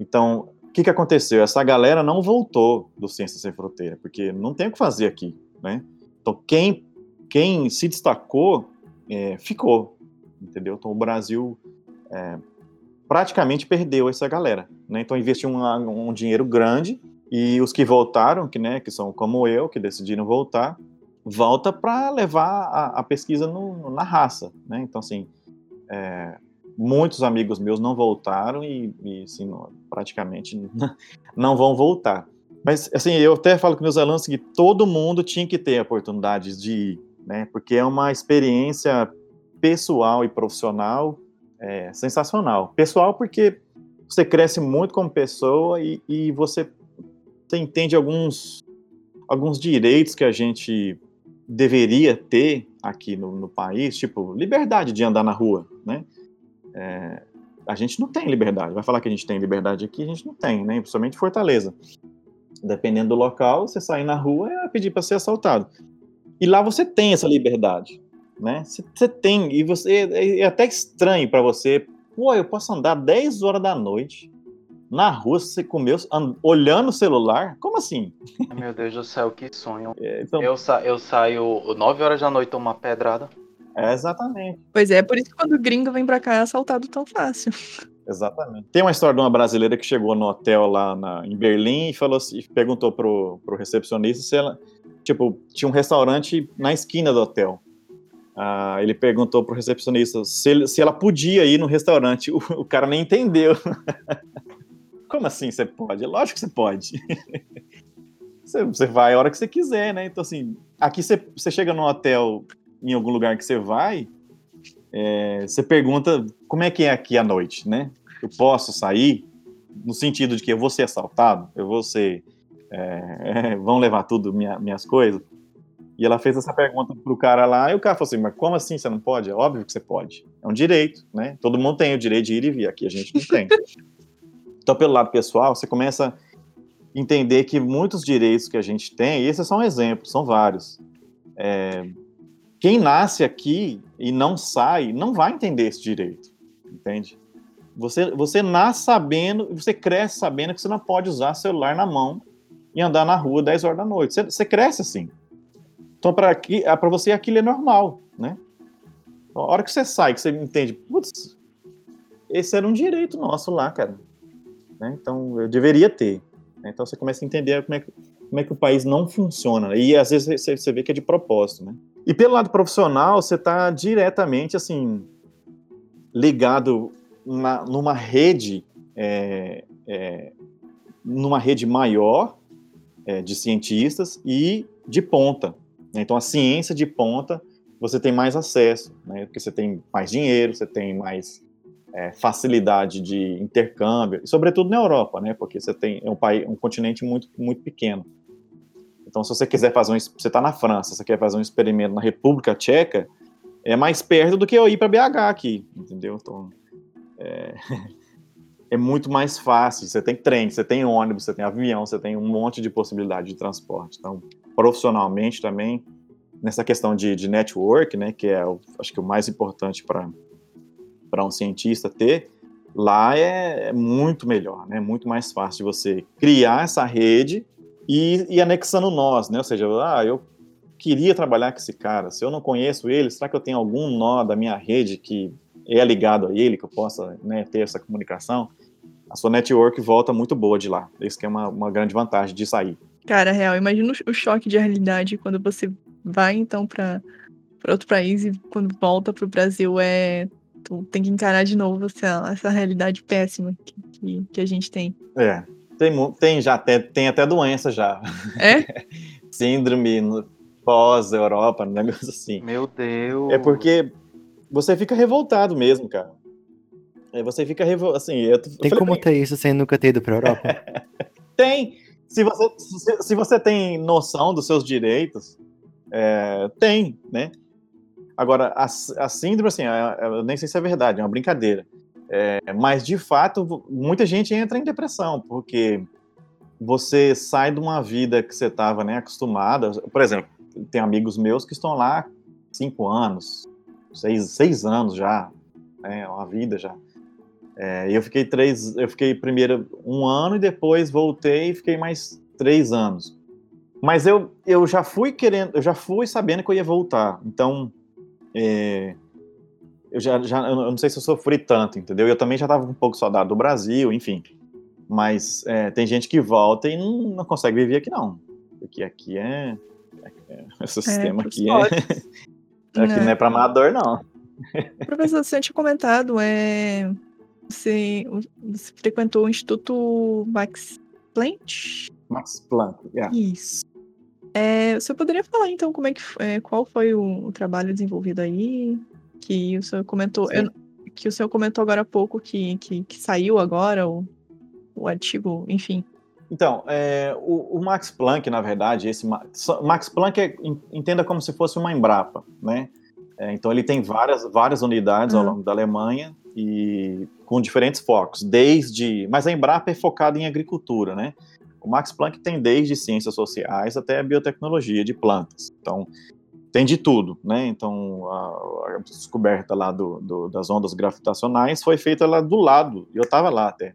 Então, o que, que aconteceu? Essa galera não voltou do Ciência Sem Fronteira, porque não tem o que fazer aqui, né? Então, quem, quem se destacou, é, ficou, entendeu? Então, o Brasil é, praticamente perdeu essa galera, né? Então, investiu um, um dinheiro grande e os que voltaram, que, né, que são como eu, que decidiram voltar, volta para levar a, a pesquisa no, na raça, né? Então, assim, é, muitos amigos meus não voltaram e, e assim, praticamente não vão voltar. Mas, assim, eu até falo com meus alunos que todo mundo tinha que ter oportunidades de ir, né? Porque é uma experiência pessoal e profissional é, sensacional. Pessoal porque você cresce muito como pessoa e, e você, você entende alguns, alguns direitos que a gente deveria ter aqui no, no país, tipo, liberdade de andar na rua, né? É, a gente não tem liberdade. Vai falar que a gente tem liberdade aqui, a gente não tem, né? Principalmente Fortaleza. Dependendo do local, você sair na rua é pedir para ser assaltado. E lá você tem essa liberdade, né? Você tem, e você é, é até estranho para você. Pô, eu posso andar 10 horas da noite na rua, você comeu olhando o celular? Como assim? Meu Deus do céu, que sonho. É, então... eu, sa eu saio 9 horas da noite tomar pedrada. É, exatamente. Pois é, por isso que quando o gringo vem pra cá é assaltado tão fácil. Exatamente. Tem uma história de uma brasileira que chegou no hotel lá na, em Berlim e falou assim, perguntou pro, pro recepcionista se ela. Tipo, tinha um restaurante na esquina do hotel. Ah, ele perguntou pro recepcionista se, se ela podia ir no restaurante. O, o cara nem entendeu. Como assim você pode? Lógico que você pode. você, você vai a hora que você quiser, né? Então, assim, aqui você, você chega num hotel em algum lugar que você vai, é, você pergunta como é que é aqui à noite, né? Eu posso sair? No sentido de que eu vou ser assaltado? Eu vou ser. É, é, vão levar tudo, minha, minhas coisas? E ela fez essa pergunta pro cara lá, e o cara falou assim: Mas como assim você não pode? É óbvio que você pode. É um direito, né? Todo mundo tem o direito de ir e vir, aqui a gente não tem. então, pelo lado pessoal, você começa a entender que muitos direitos que a gente tem, e esses são exemplos, são vários. É, quem nasce aqui e não sai, não vai entender esse direito, entende? Você, você nasce sabendo, você cresce sabendo que você não pode usar celular na mão e andar na rua 10 horas da noite. Você, você cresce assim. Então, para ah, você, aquilo é normal, né? A hora que você sai, que você entende, putz, esse era um direito nosso lá, cara. Né? Então, eu deveria ter. Então, você começa a entender como é, que, como é que o país não funciona. E, às vezes, você, você vê que é de propósito, né? E pelo lado profissional, você está diretamente assim ligado na, numa rede, é, é, numa rede maior é, de cientistas e de ponta. Então a ciência de ponta você tem mais acesso, né? Porque você tem mais dinheiro, você tem mais é, facilidade de intercâmbio, e sobretudo na Europa, né? Porque você tem é um país, um continente muito muito pequeno. Então, se você quiser fazer um, você está na França, você quer fazer um experimento na República Tcheca, é mais perto do que eu ir para BH aqui, entendeu? Então, é, é, muito mais fácil. Você tem trem, você tem ônibus, você tem avião, você tem um monte de possibilidade de transporte. Então, profissionalmente também, nessa questão de, de network, né, que é, o, acho que o mais importante para para um cientista ter, lá é, é muito melhor, né? Muito mais fácil de você criar essa rede e, e anexando nós, né? Ou seja, ah, eu queria trabalhar com esse cara, se eu não conheço ele, será que eu tenho algum nó da minha rede que é ligado a ele, que eu possa né, ter essa comunicação? A sua network volta muito boa de lá. Isso que é uma, uma grande vantagem de sair. Cara, real, imagina o choque de realidade quando você vai, então, para outro país e quando volta para o Brasil é tu tem que encarar de novo essa, essa realidade péssima que, que, que a gente tem. É, tem, tem já, tem, tem até doença já. É? Síndrome pós-Europa, um negócio assim. Meu Deus. É porque você fica revoltado mesmo, cara. É, você fica revoltado, assim... Eu, tem como ter isso sem nunca ter ido pra Europa? tem. Se você, se, se, você tem noção dos seus direitos, é, tem, né? Agora, a, a síndrome, assim, eu nem sei se é verdade, é uma brincadeira. É, mas, de fato, muita gente entra em depressão, porque você sai de uma vida que você estava né, acostumada. Por exemplo, tem amigos meus que estão lá cinco anos, seis, seis anos já, né, uma vida já. É, eu fiquei três, eu fiquei primeiro um ano e depois voltei e fiquei mais três anos. Mas eu, eu já fui querendo, eu já fui sabendo que eu ia voltar. Então, é, eu já, já eu não sei se eu sofri tanto, entendeu? Eu também já estava um pouco saudade do Brasil, enfim. Mas é, tem gente que volta e não, não, consegue viver aqui, não. Porque aqui é. é, é esse é, sistema aqui é. aqui não é para amador, não. Professor, você tinha comentado, é, você, você frequentou o Instituto Max Planck? Max Planck, yeah. Isso. É, você poderia falar então como é que é, qual foi o, o, trabalho desenvolvido aí? que o senhor comentou, eu, que o senhor comentou agora há pouco que, que, que saiu agora o, o artigo, enfim. Então, é, o, o, Max Planck, na verdade, esse Max Planck é, entenda como se fosse uma Embrapa, né? É, então ele tem várias, várias unidades ao Uhum. longo da Alemanha e com diferentes focos, desde, mas a Embrapa é focada em agricultura, né? O Max Planck tem desde ciências sociais até biotecnologia de plantas. Então tem de tudo, né? Então a, a descoberta lá do, do- das ondas gravitacionais foi feita lá do lado. e Eu estava lá até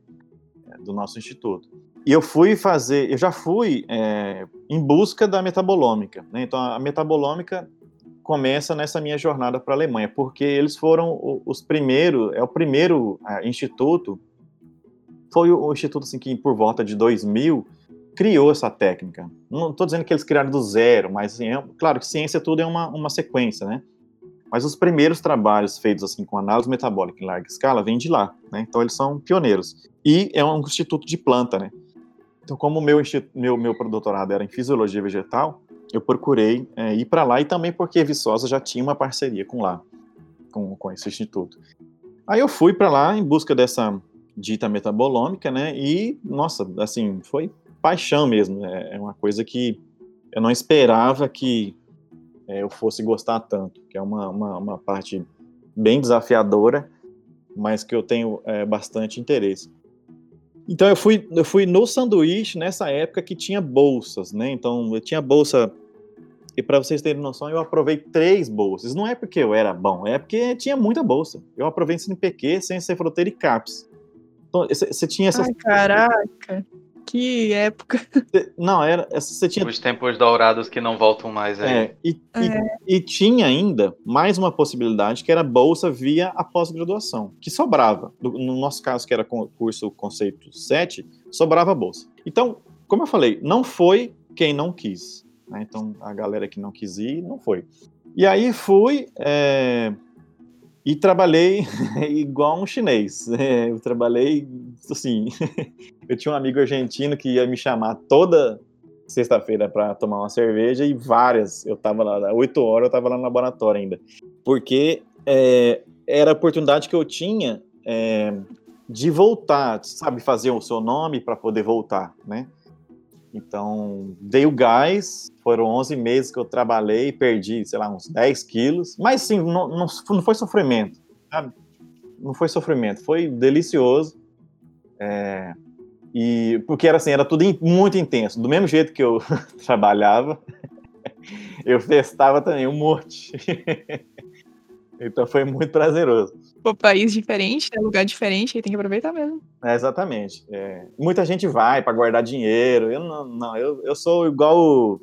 é, do nosso instituto. E eu fui fazer, eu já fui é, em busca da metabolômica, né? Então a metabolômica começa nessa minha jornada para a Alemanha, porque eles foram os primeiros, é o primeiro ah, instituto, foi o, o instituto assim que por volta de 2000 criou essa técnica. Não estou dizendo que eles criaram do zero, mas é- claro que ciência tudo é uma, uma sequência, né? Mas os primeiros trabalhos feitos assim com análise metabólica em larga escala vêm de lá, né? Então eles são pioneiros. E é um instituto de planta, né? Então como o meu, meu, meu doutorado era em fisiologia vegetal, eu procurei é, ir para lá e também porque Viçosa já tinha uma parceria com lá, com, com esse instituto. Aí eu fui para lá em busca dessa dita metabolômica, né? E nossa, assim, foi paixão mesmo. É, é uma coisa que eu não esperava que é, eu fosse gostar tanto, que é uma, uma, uma parte bem desafiadora, mas que eu tenho é, bastante interesse. Então eu fui, eu fui no sanduíche nessa época que tinha bolsas, né? Então eu tinha bolsa e para vocês terem noção, eu aprovei três bolsas. Não é porque eu era bom, é porque tinha muita bolsa. Eu aprovei CNPq, Ciência Fronteira e CAPES. Então, você tinha essas. Ai, caraca. Que época. Não, era. Você tinha. Os tempos dourados que não voltam mais aí. É, e, e- e tinha ainda mais uma possibilidade que era bolsa via a pós-graduação, que sobrava. No, no nosso caso, que era curso conceito 7, sobrava bolsa. Então, como eu falei, não foi quem não quis. né? Então, a galera que não quis ir, não foi. E aí fui é, e trabalhei igual um chinês. É, eu trabalhei, assim, eu tinha um amigo argentino que ia me chamar toda sexta-feira para tomar uma cerveja e várias. Eu tava lá, oito horas eu tava lá no laboratório ainda. Porque é, era a oportunidade que eu tinha é, de voltar, sabe, fazer o seu nome para poder voltar, né? Então, dei o gás, foram 11 meses que eu trabalhei, perdi, sei lá, uns 10 quilos, mas sim, não, não, não foi sofrimento, sabe? Não foi sofrimento, foi delicioso. É, e porque era assim, era tudo in- muito intenso. Do mesmo jeito que eu trabalhava, eu festava também um monte. então foi muito prazeroso. Pô, país diferente, né? Lugar diferente, aí tem que aproveitar mesmo. É, exatamente. É, muita gente vai para guardar dinheiro. Eu não, não eu, eu sou igual o,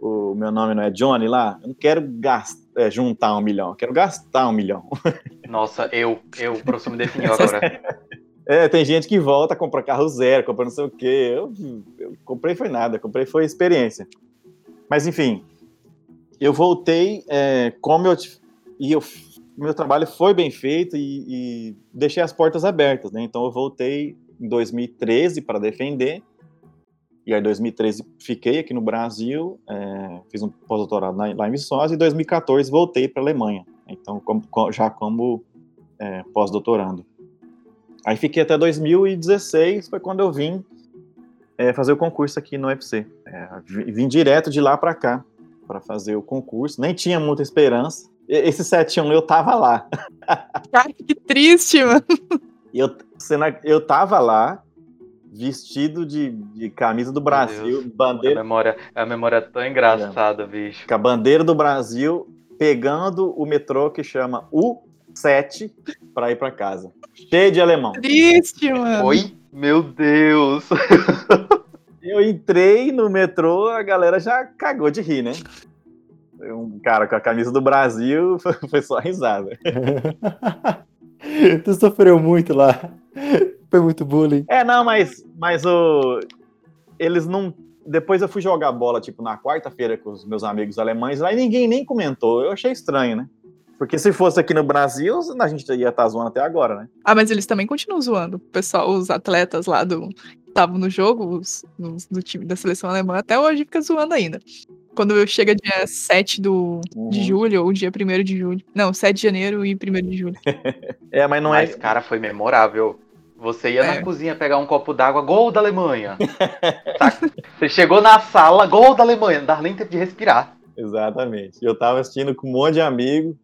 o meu nome não é Johnny lá. Eu não quero gastar, é, juntar um milhão, eu quero gastar um milhão. Nossa, eu, eu, o professor me definiu agora. É, tem gente que volta, compra carro zero, compra não sei o quê. Eu, eu comprei foi nada, comprei foi experiência. Mas enfim, eu voltei é, como eu e eu meu trabalho foi bem feito e, e deixei as portas abertas, né? Então eu voltei em 2013 para defender e aí em 2013 fiquei aqui no Brasil, é, fiz um pós-doutorado lá em Viçosa e em 2014 voltei para a Alemanha. Então como- co- já como é, pós-doutorando. Aí fiquei até 2016, foi quando eu vim é, fazer o concurso aqui no UFC. É, vi- vim direto de lá para cá para fazer o concurso, nem tinha muita esperança. Esse 7-1 eu tava lá. Cara, que triste, mano. Eu, cena- eu tava lá, vestido de, de camisa do Brasil, Deus. A bandeira, memória, a memória é tão engraçada, bicho. com a bandeira do Brasil, pegando o metrô que chama U7 para ir para casa. Cheio de alemão. Triste, mano. Oi? Meu Deus! Eu entrei no metrô, a galera já cagou de rir, né? Um cara com a camisa do Brasil foi só risada. tu sofreu muito lá. Foi muito bullying. É, não, mas, mas o, eles não. Depois eu fui jogar bola, tipo, na quarta-feira com os meus amigos alemães lá e ninguém nem comentou. Eu achei estranho, né? Porque se fosse aqui no Brasil, a gente ia estar zoando até agora, né? Ah, mas eles também continuam zoando. O pessoal, os atletas lá do. Estavam no jogo, os, os- do time da seleção alemã, até hoje fica zoando ainda. Quando chega dia 7 do, de Uhum. julho, ou dia 1 de julho. Não, 7 de janeiro e 1 de julho. É, mas não Mas, é. cara, foi memorável. Você ia É. na cozinha pegar um copo d'água, gol da Alemanha. Saca? Você chegou na sala, gol da Alemanha. Não dava nem tempo de respirar. Exatamente. Eu tava assistindo com um monte de amigo.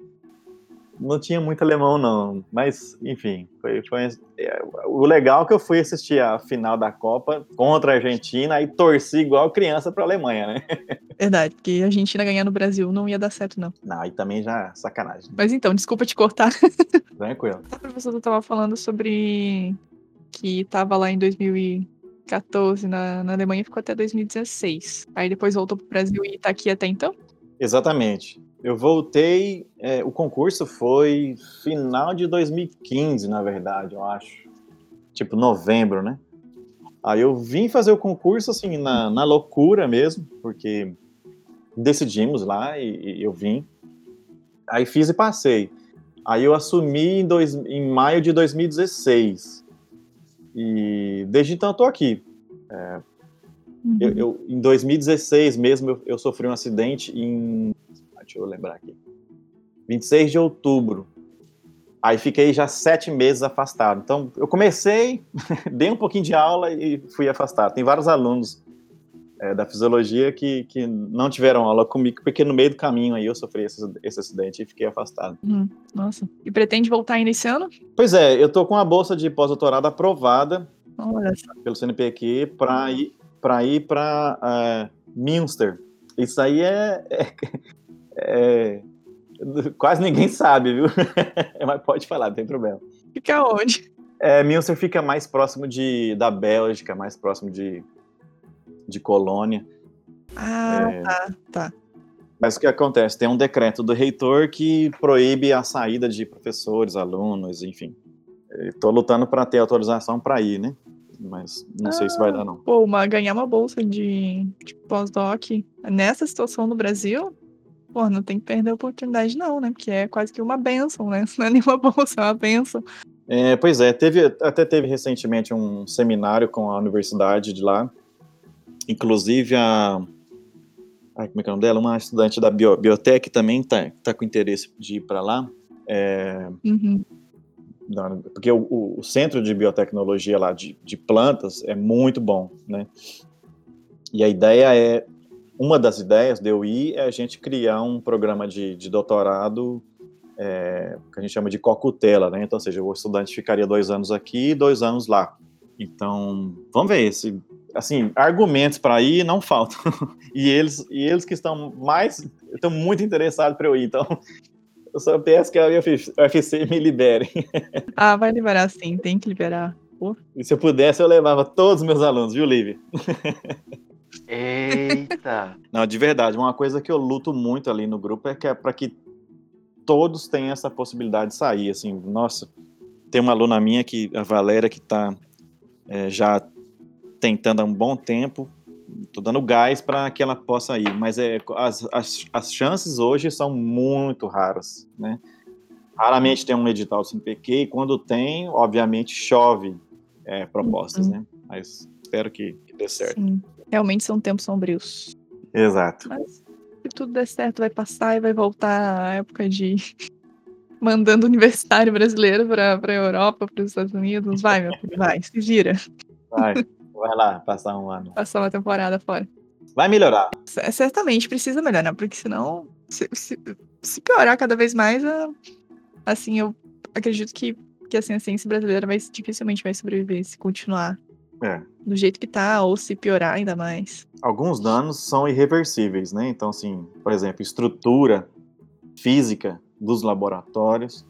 Não tinha muito alemão, não. Mas, enfim, foi, foi é, o legal é que eu fui assistir a final da Copa contra a Argentina e torci igual criança pra Alemanha, né? Verdade, porque a Argentina ganhar no Brasil não ia dar certo, não. Não, aí também já é sacanagem. Mas então, desculpa te cortar. Tranquilo. A professora tava falando sobre que tava lá em 2014 na, na Alemanha e ficou até 2016. Aí depois voltou pro Brasil e tá aqui até então? Exatamente. Eu voltei, é, o concurso foi final de 2015, na verdade, eu acho. Tipo, novembro, né? Aí eu vim fazer o concurso, assim, na, na loucura mesmo, porque decidimos lá e, e, eu vim. Aí fiz e passei. Aí eu assumi em, dois, em maio de 2016. E desde então eu tô aqui. É, Uhum. eu, eu- em 2016 mesmo, eu, eu sofri um acidente em. ah, Deixa eu lembrar aqui. 26 de outubro. Aí fiquei já sete meses afastado. Então, eu comecei, dei um pouquinho de aula e fui afastado. Tem vários alunos é, da fisiologia que, que não tiveram aula comigo, porque no meio do caminho aí eu sofri esse, esse acidente e fiquei afastado. Uhum. Nossa. E pretende voltar ainda esse ano? Pois é, eu tô com a bolsa de pós-doutorado aprovada Olha pelo CNPq para ir para ir para Münster. Isso aí é, é- é- quase ninguém sabe, viu? Mas pode falar, não tem problema. Fica onde? É, Münster fica mais próximo de, da Bélgica, mais próximo de, de Colônia. Ah, É. tá, tá. Mas o que acontece? Tem um decreto do reitor que proíbe a saída de professores, alunos, enfim. Estou lutando para ter autorização para ir, né? Mas não sei se vai dar, não. Pô, uma, ganhar uma bolsa de, de pós-doc nessa situação no Brasil, pô, não tem que perder a oportunidade, não, né? Porque é quase que uma benção, né? Não é nenhuma bolsa, é uma benção. É, pois é, teve, até teve recentemente um seminário com a universidade de lá. Inclusive a. Ai, como é que é o nome dela? Uma estudante da bio, biotech também tá, tá com interesse de ir para lá. É, Uhum. Porque o- o centro de biotecnologia lá de, de plantas é muito bom, né? E a ideia é. Uma das ideias de eu ir é a gente criar um programa de, de doutorado é, que a gente chama de cocutela, né? Então, ou seja, o estudante ficaria dois anos aqui e dois anos lá. Então, vamos ver se, assim, argumentos para ir não faltam. e eles, e eles que estão mais, estão muito interessados para eu ir. Então, eu só peço que a UFC, me libere. Ah, vai liberar sim, tem que liberar. E se eu pudesse, eu levava todos os meus alunos, viu, Lívia? Eita! Não, de verdade, uma coisa que eu luto muito ali no grupo é que é para que todos tenham essa possibilidade de sair, assim, nossa, tem uma aluna minha que a Valéria que está já tentando há um bom tempo, tô dando gás para que ela possa ir, mas é as, as, as chances hoje são muito raras, né? Raramente tem um edital do CNPq e quando tem, obviamente chove é, propostas, Uhum. né? Mas espero que, que dê certo. Sim. Realmente são tempos sombrios. Exato. Mas se tudo der certo, vai passar e vai voltar a época de mandando universitário brasileiro para a Europa, para os Estados Unidos. Vai, meu filho, vai, se vira. Vai, vai lá passar um ano. Passar uma temporada fora. Vai melhorar. C- Certamente precisa melhorar, porque senão, se, se, se piorar cada vez mais, assim, eu acredito que, que assim, a ciência brasileira vai, dificilmente vai sobreviver se continuar É. do jeito que tá, ou se piorar ainda mais. Alguns danos são irreversíveis, né? Então, assim, por exemplo, estrutura física dos laboratórios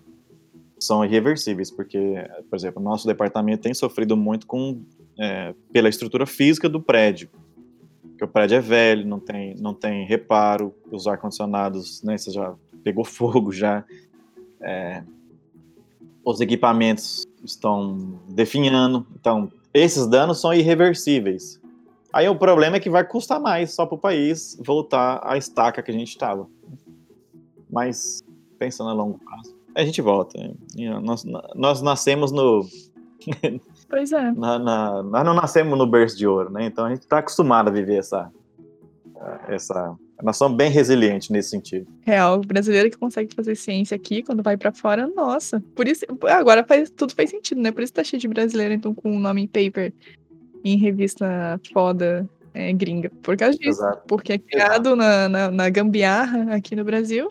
são irreversíveis, porque, por exemplo, o nosso departamento tem sofrido muito com é, pela estrutura física do prédio. Porque o prédio é velho, não tem, não tem reparo, os ar-condicionados, né? Você já pegou fogo já. é, os equipamentos estão definhando, então esses danos são irreversíveis. Aí o problema é que vai custar mais só para o país voltar à estaca que a gente estava. Mas pensando a longo prazo, a gente volta. Ó, Nós, nós nascemos no. Pois é. na- na- nós não nascemos no berço de ouro, né? Então a gente está acostumado a viver essa. essa nós somos bem resilientes nesse sentido. Real, o brasileiro que consegue fazer ciência aqui, quando vai pra fora, nossa. Por isso, agora faz, tudo faz sentido, né? Por isso tá cheio de brasileiro, então, com o nome em paper em revista foda é, gringa. Por causa disso. Exato. Porque é criado na, na, na gambiarra aqui no Brasil.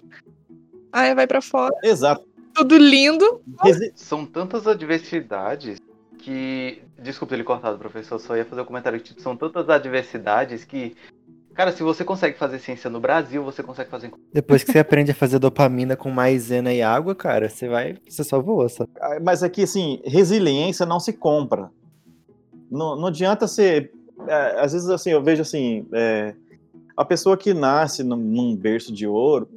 Aí vai pra fora, Exato. tudo lindo. Resi- São tantas adversidades que. Desculpa ele cortado, professor. Só ia fazer um comentário que tipo, são tantas adversidades que. Cara, se você consegue fazer ciência no Brasil, você consegue fazer Depois que você aprende a fazer dopamina com maisena e água, cara, você vai. Você só voa. Só. Ah, Mas aqui, assim, resiliência não se compra. Não, não adianta ser. é, às vezes, assim, eu vejo assim, é, a pessoa que nasce num, num berço de ouro,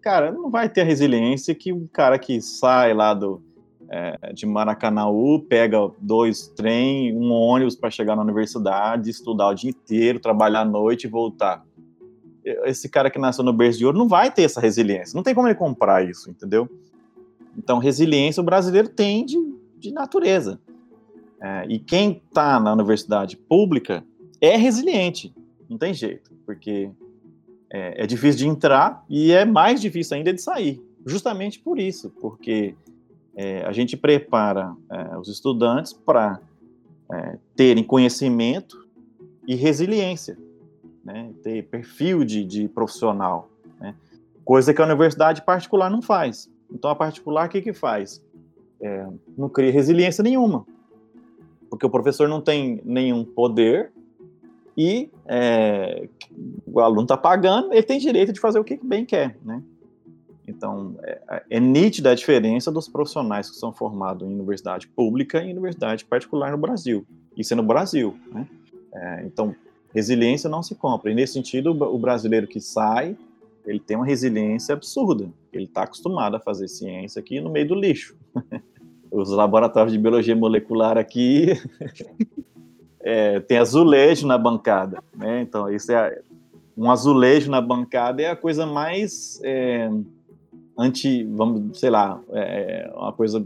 cara, não vai ter a resiliência que o cara que sai lá do, é, de Maracanaú, pega dois trem, um ônibus para chegar na universidade, estudar o dia inteiro, trabalhar à noite e voltar. Esse cara que nasceu no berço de ouro não vai ter essa resiliência. Não tem como ele comprar isso, entendeu? Então, resiliência o brasileiro tem de, de natureza. É, e quem está na universidade pública é resiliente, não tem jeito, porque é, é difícil de entrar e é mais difícil ainda de sair, justamente por isso, porque é, a gente prepara é, os estudantes para é, terem conhecimento e resiliência, né, ter perfil de, de profissional, né, coisa que a universidade particular não faz. Então, a particular, o que, que faz? É, não cria resiliência nenhuma, porque o professor não tem nenhum poder e é, o aluno está pagando, ele tem direito de fazer o que bem quer, né? Então, é, é, nítida a diferença dos profissionais que são formados em universidade pública e universidade particular no Brasil. Isso é no Brasil, né? É, então, resiliência não se compra. E nesse sentido, o brasileiro que sai, ele tem uma resiliência absurda. Ele está acostumado a fazer ciência aqui no meio do lixo. Os laboratórios de biologia molecular aqui é, tem azulejo na bancada, né? Então isso é um azulejo na bancada é a coisa mais é, anti, vamos, sei lá, é uma coisa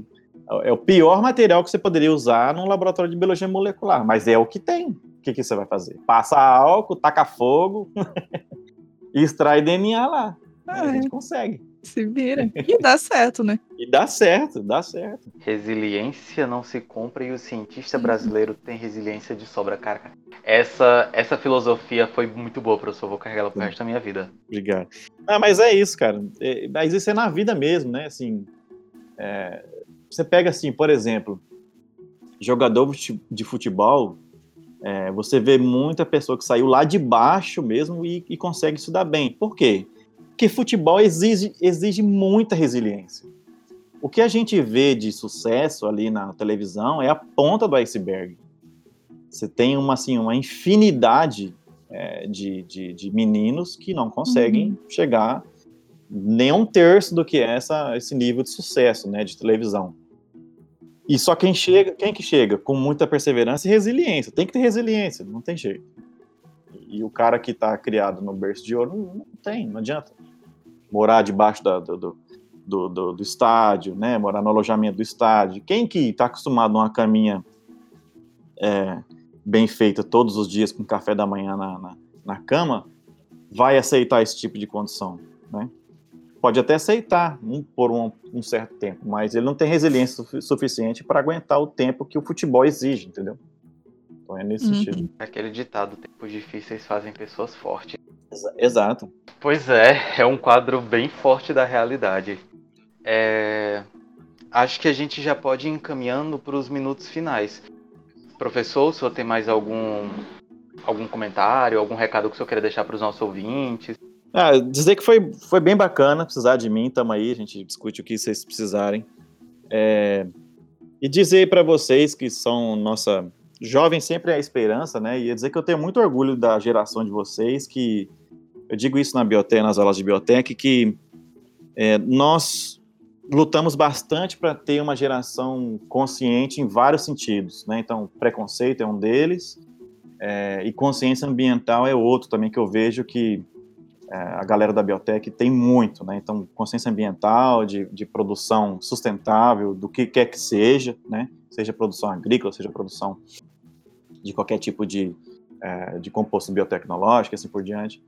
é o pior material que você poderia usar num laboratório de biologia molecular, mas é o que tem. O que, que você vai fazer? Passa álcool, taca fogo e extrai DNA lá. Ah, a gente é. consegue. Se vira. E dá certo, né? E dá certo, dá certo. Resiliência não se compra e o cientista brasileiro tem resiliência de sobra, cara. Essa, essa filosofia foi muito boa, professor. Vou carregar ela pro resto da minha vida. Obrigado. Ah, mas é isso, cara. É, mas isso é na vida mesmo, né? Assim, é, você pega assim, por exemplo, jogador de futebol, é, você vê muita pessoa que saiu lá de baixo mesmo e, e consegue se dar bem. Por quê? Porque futebol exige, exige muita resiliência. O que a gente vê de sucesso ali na televisão é a ponta do iceberg. Você tem uma, assim, uma infinidade é, de, de, de, meninos que não conseguem uhum. chegar nem um terço do que é essa, esse nível de sucesso né, de televisão. E só quem chega, quem que chega? Com muita perseverança e resiliência. Tem que ter resiliência, não tem jeito. E o cara que está criado no berço de ouro não, não tem, não adianta. Morar debaixo da, do, do, do, do, estádio, né? Morar no alojamento do estádio. Quem que está acostumado a uma caminha é, bem feita todos os dias com café da manhã na, na, na cama, vai aceitar esse tipo de condição, né? Pode até aceitar um, por um, um, certo tempo, mas ele não tem resiliência su suficiente para aguentar o tempo que o futebol exige, entendeu? Então é nesse uhum. sentido. Aquele ditado, tempos difíceis fazem pessoas fortes. Exato. Pois é, é um quadro bem forte da realidade. É... Acho que a gente já pode ir encaminhando para os minutos finais. Professor, o senhor tem mais algum, algum comentário, algum recado que o senhor queira deixar para os nossos ouvintes? Ah, dizer que foi, foi bem bacana, precisar de mim, tamo aí, a gente discute o que vocês precisarem. É... E dizer para vocês que são nossa jovem sempre é a esperança, né? E dizer que eu tenho muito orgulho da geração de vocês, que eu digo isso na biotec, nas aulas de biotec, que é, nós lutamos bastante para ter uma geração consciente em vários sentidos, né? Então, preconceito é um deles, é, e consciência ambiental é outro também que eu vejo que é, a galera da biotec tem muito, né? Então, consciência ambiental, de, de produção sustentável, do que quer que seja, né? Seja produção agrícola, seja produção de qualquer tipo de, é, de composto biotecnológico, assim por diante.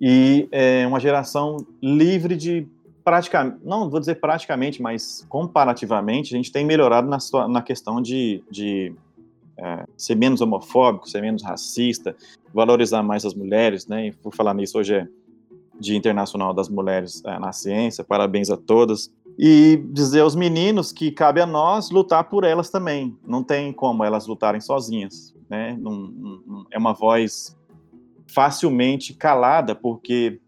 E é uma geração livre de praticamente, não vou dizer praticamente, mas comparativamente, a gente tem melhorado na, na questão de, de é, ser menos homofóbico, ser menos racista, valorizar mais as mulheres, né? E por falar nisso, hoje é Dia Internacional das Mulheres é, na Ciência, parabéns a todas. E dizer aos meninos que cabe a nós lutar por elas também, não tem como elas lutarem sozinhas, né? Não, não, é uma voz facilmente calada, porque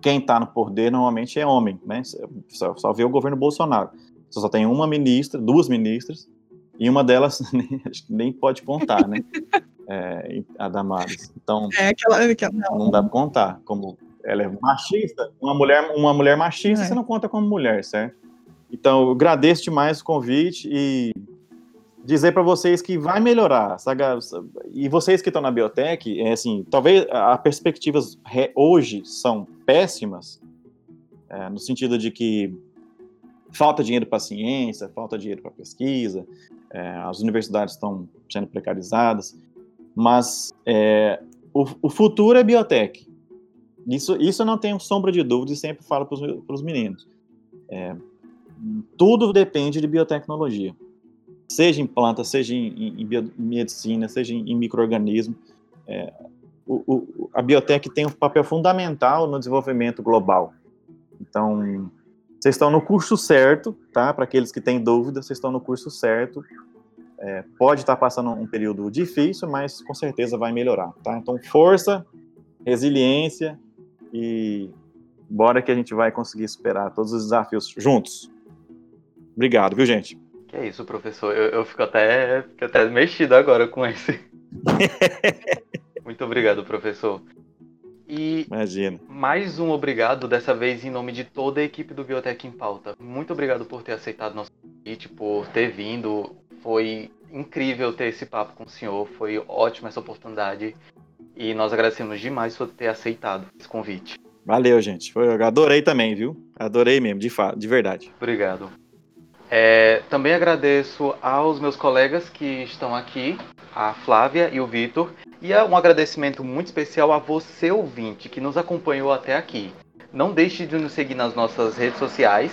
quem está no poder normalmente é homem, né? Só, só vê o governo Bolsonaro. Você só tem uma ministra, duas ministras, e uma delas nem, acho que nem pode contar, né? É, a Damares. Então, é aquela, aquela não. não dá para contar como ela é machista. Uma mulher, uma mulher machista, é. você não conta como mulher, certo? Então, eu agradeço demais o convite e dizer para vocês que vai melhorar. Sabe? E vocês que estão na biotech, é assim, talvez as perspectivas hoje são péssimas, é, no sentido de que falta dinheiro para ciência, falta dinheiro para pesquisa, é, as universidades estão sendo precarizadas, mas é, o, o, futuro é biotech. Isso, isso eu não tenho sombra de dúvida e sempre falo para os meninos. É, tudo depende de biotecnologia seja em planta, seja em, em biomedicina, seja em, em microorganismo. É, o, o, a biotech tem um papel fundamental no desenvolvimento global. Então, vocês estão no curso certo, tá? Para aqueles que têm dúvidas, vocês estão no curso certo. É, pode estar passando um período difícil, mas com certeza vai melhorar, tá? Então, força, resiliência e bora que a gente vai conseguir superar todos os desafios juntos. Obrigado, viu, gente? Que é isso, professor. Eu, eu fico, até, fico até mexido agora com esse. Muito obrigado, professor. E Imagina. mais um obrigado, dessa vez em nome de toda a equipe do Biotech em Pauta. Muito obrigado por ter aceitado nosso convite, por ter vindo. Foi incrível ter esse papo com o senhor, foi ótima essa oportunidade. E nós agradecemos demais por ter aceitado esse convite. Valeu, gente. Eu adorei também, viu? Adorei mesmo, de fato, de verdade. Obrigado. É, também agradeço aos meus colegas que estão aqui, a Flávia e o Vitor, e um agradecimento muito especial a você, ouvinte, que nos acompanhou até aqui. Não deixe de nos seguir nas nossas redes sociais,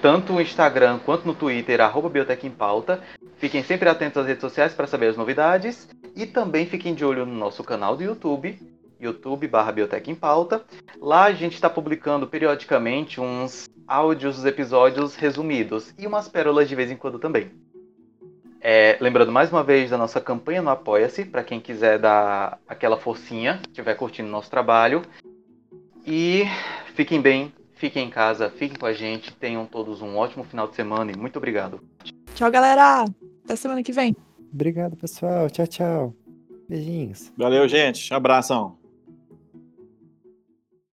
tanto no Instagram quanto no Twitter, arroba Biotech em Pauta. Fiquem sempre atentos às redes sociais para saber as novidades. E também fiquem de olho no nosso canal do YouTube, YouTube barra em Pauta. Lá a gente está publicando periodicamente uns áudios dos episódios resumidos e umas pérolas de vez em quando também. É, lembrando mais uma vez da nossa campanha no Apoia-se, para quem quiser dar aquela forcinha, estiver curtindo nosso trabalho. E fiquem bem, fiquem em casa, fiquem com a gente, tenham todos um ótimo final de semana e muito obrigado. Tchau, galera! Até semana que vem. Obrigado, pessoal. Tchau, tchau. Beijinhos. Valeu, gente. Abração.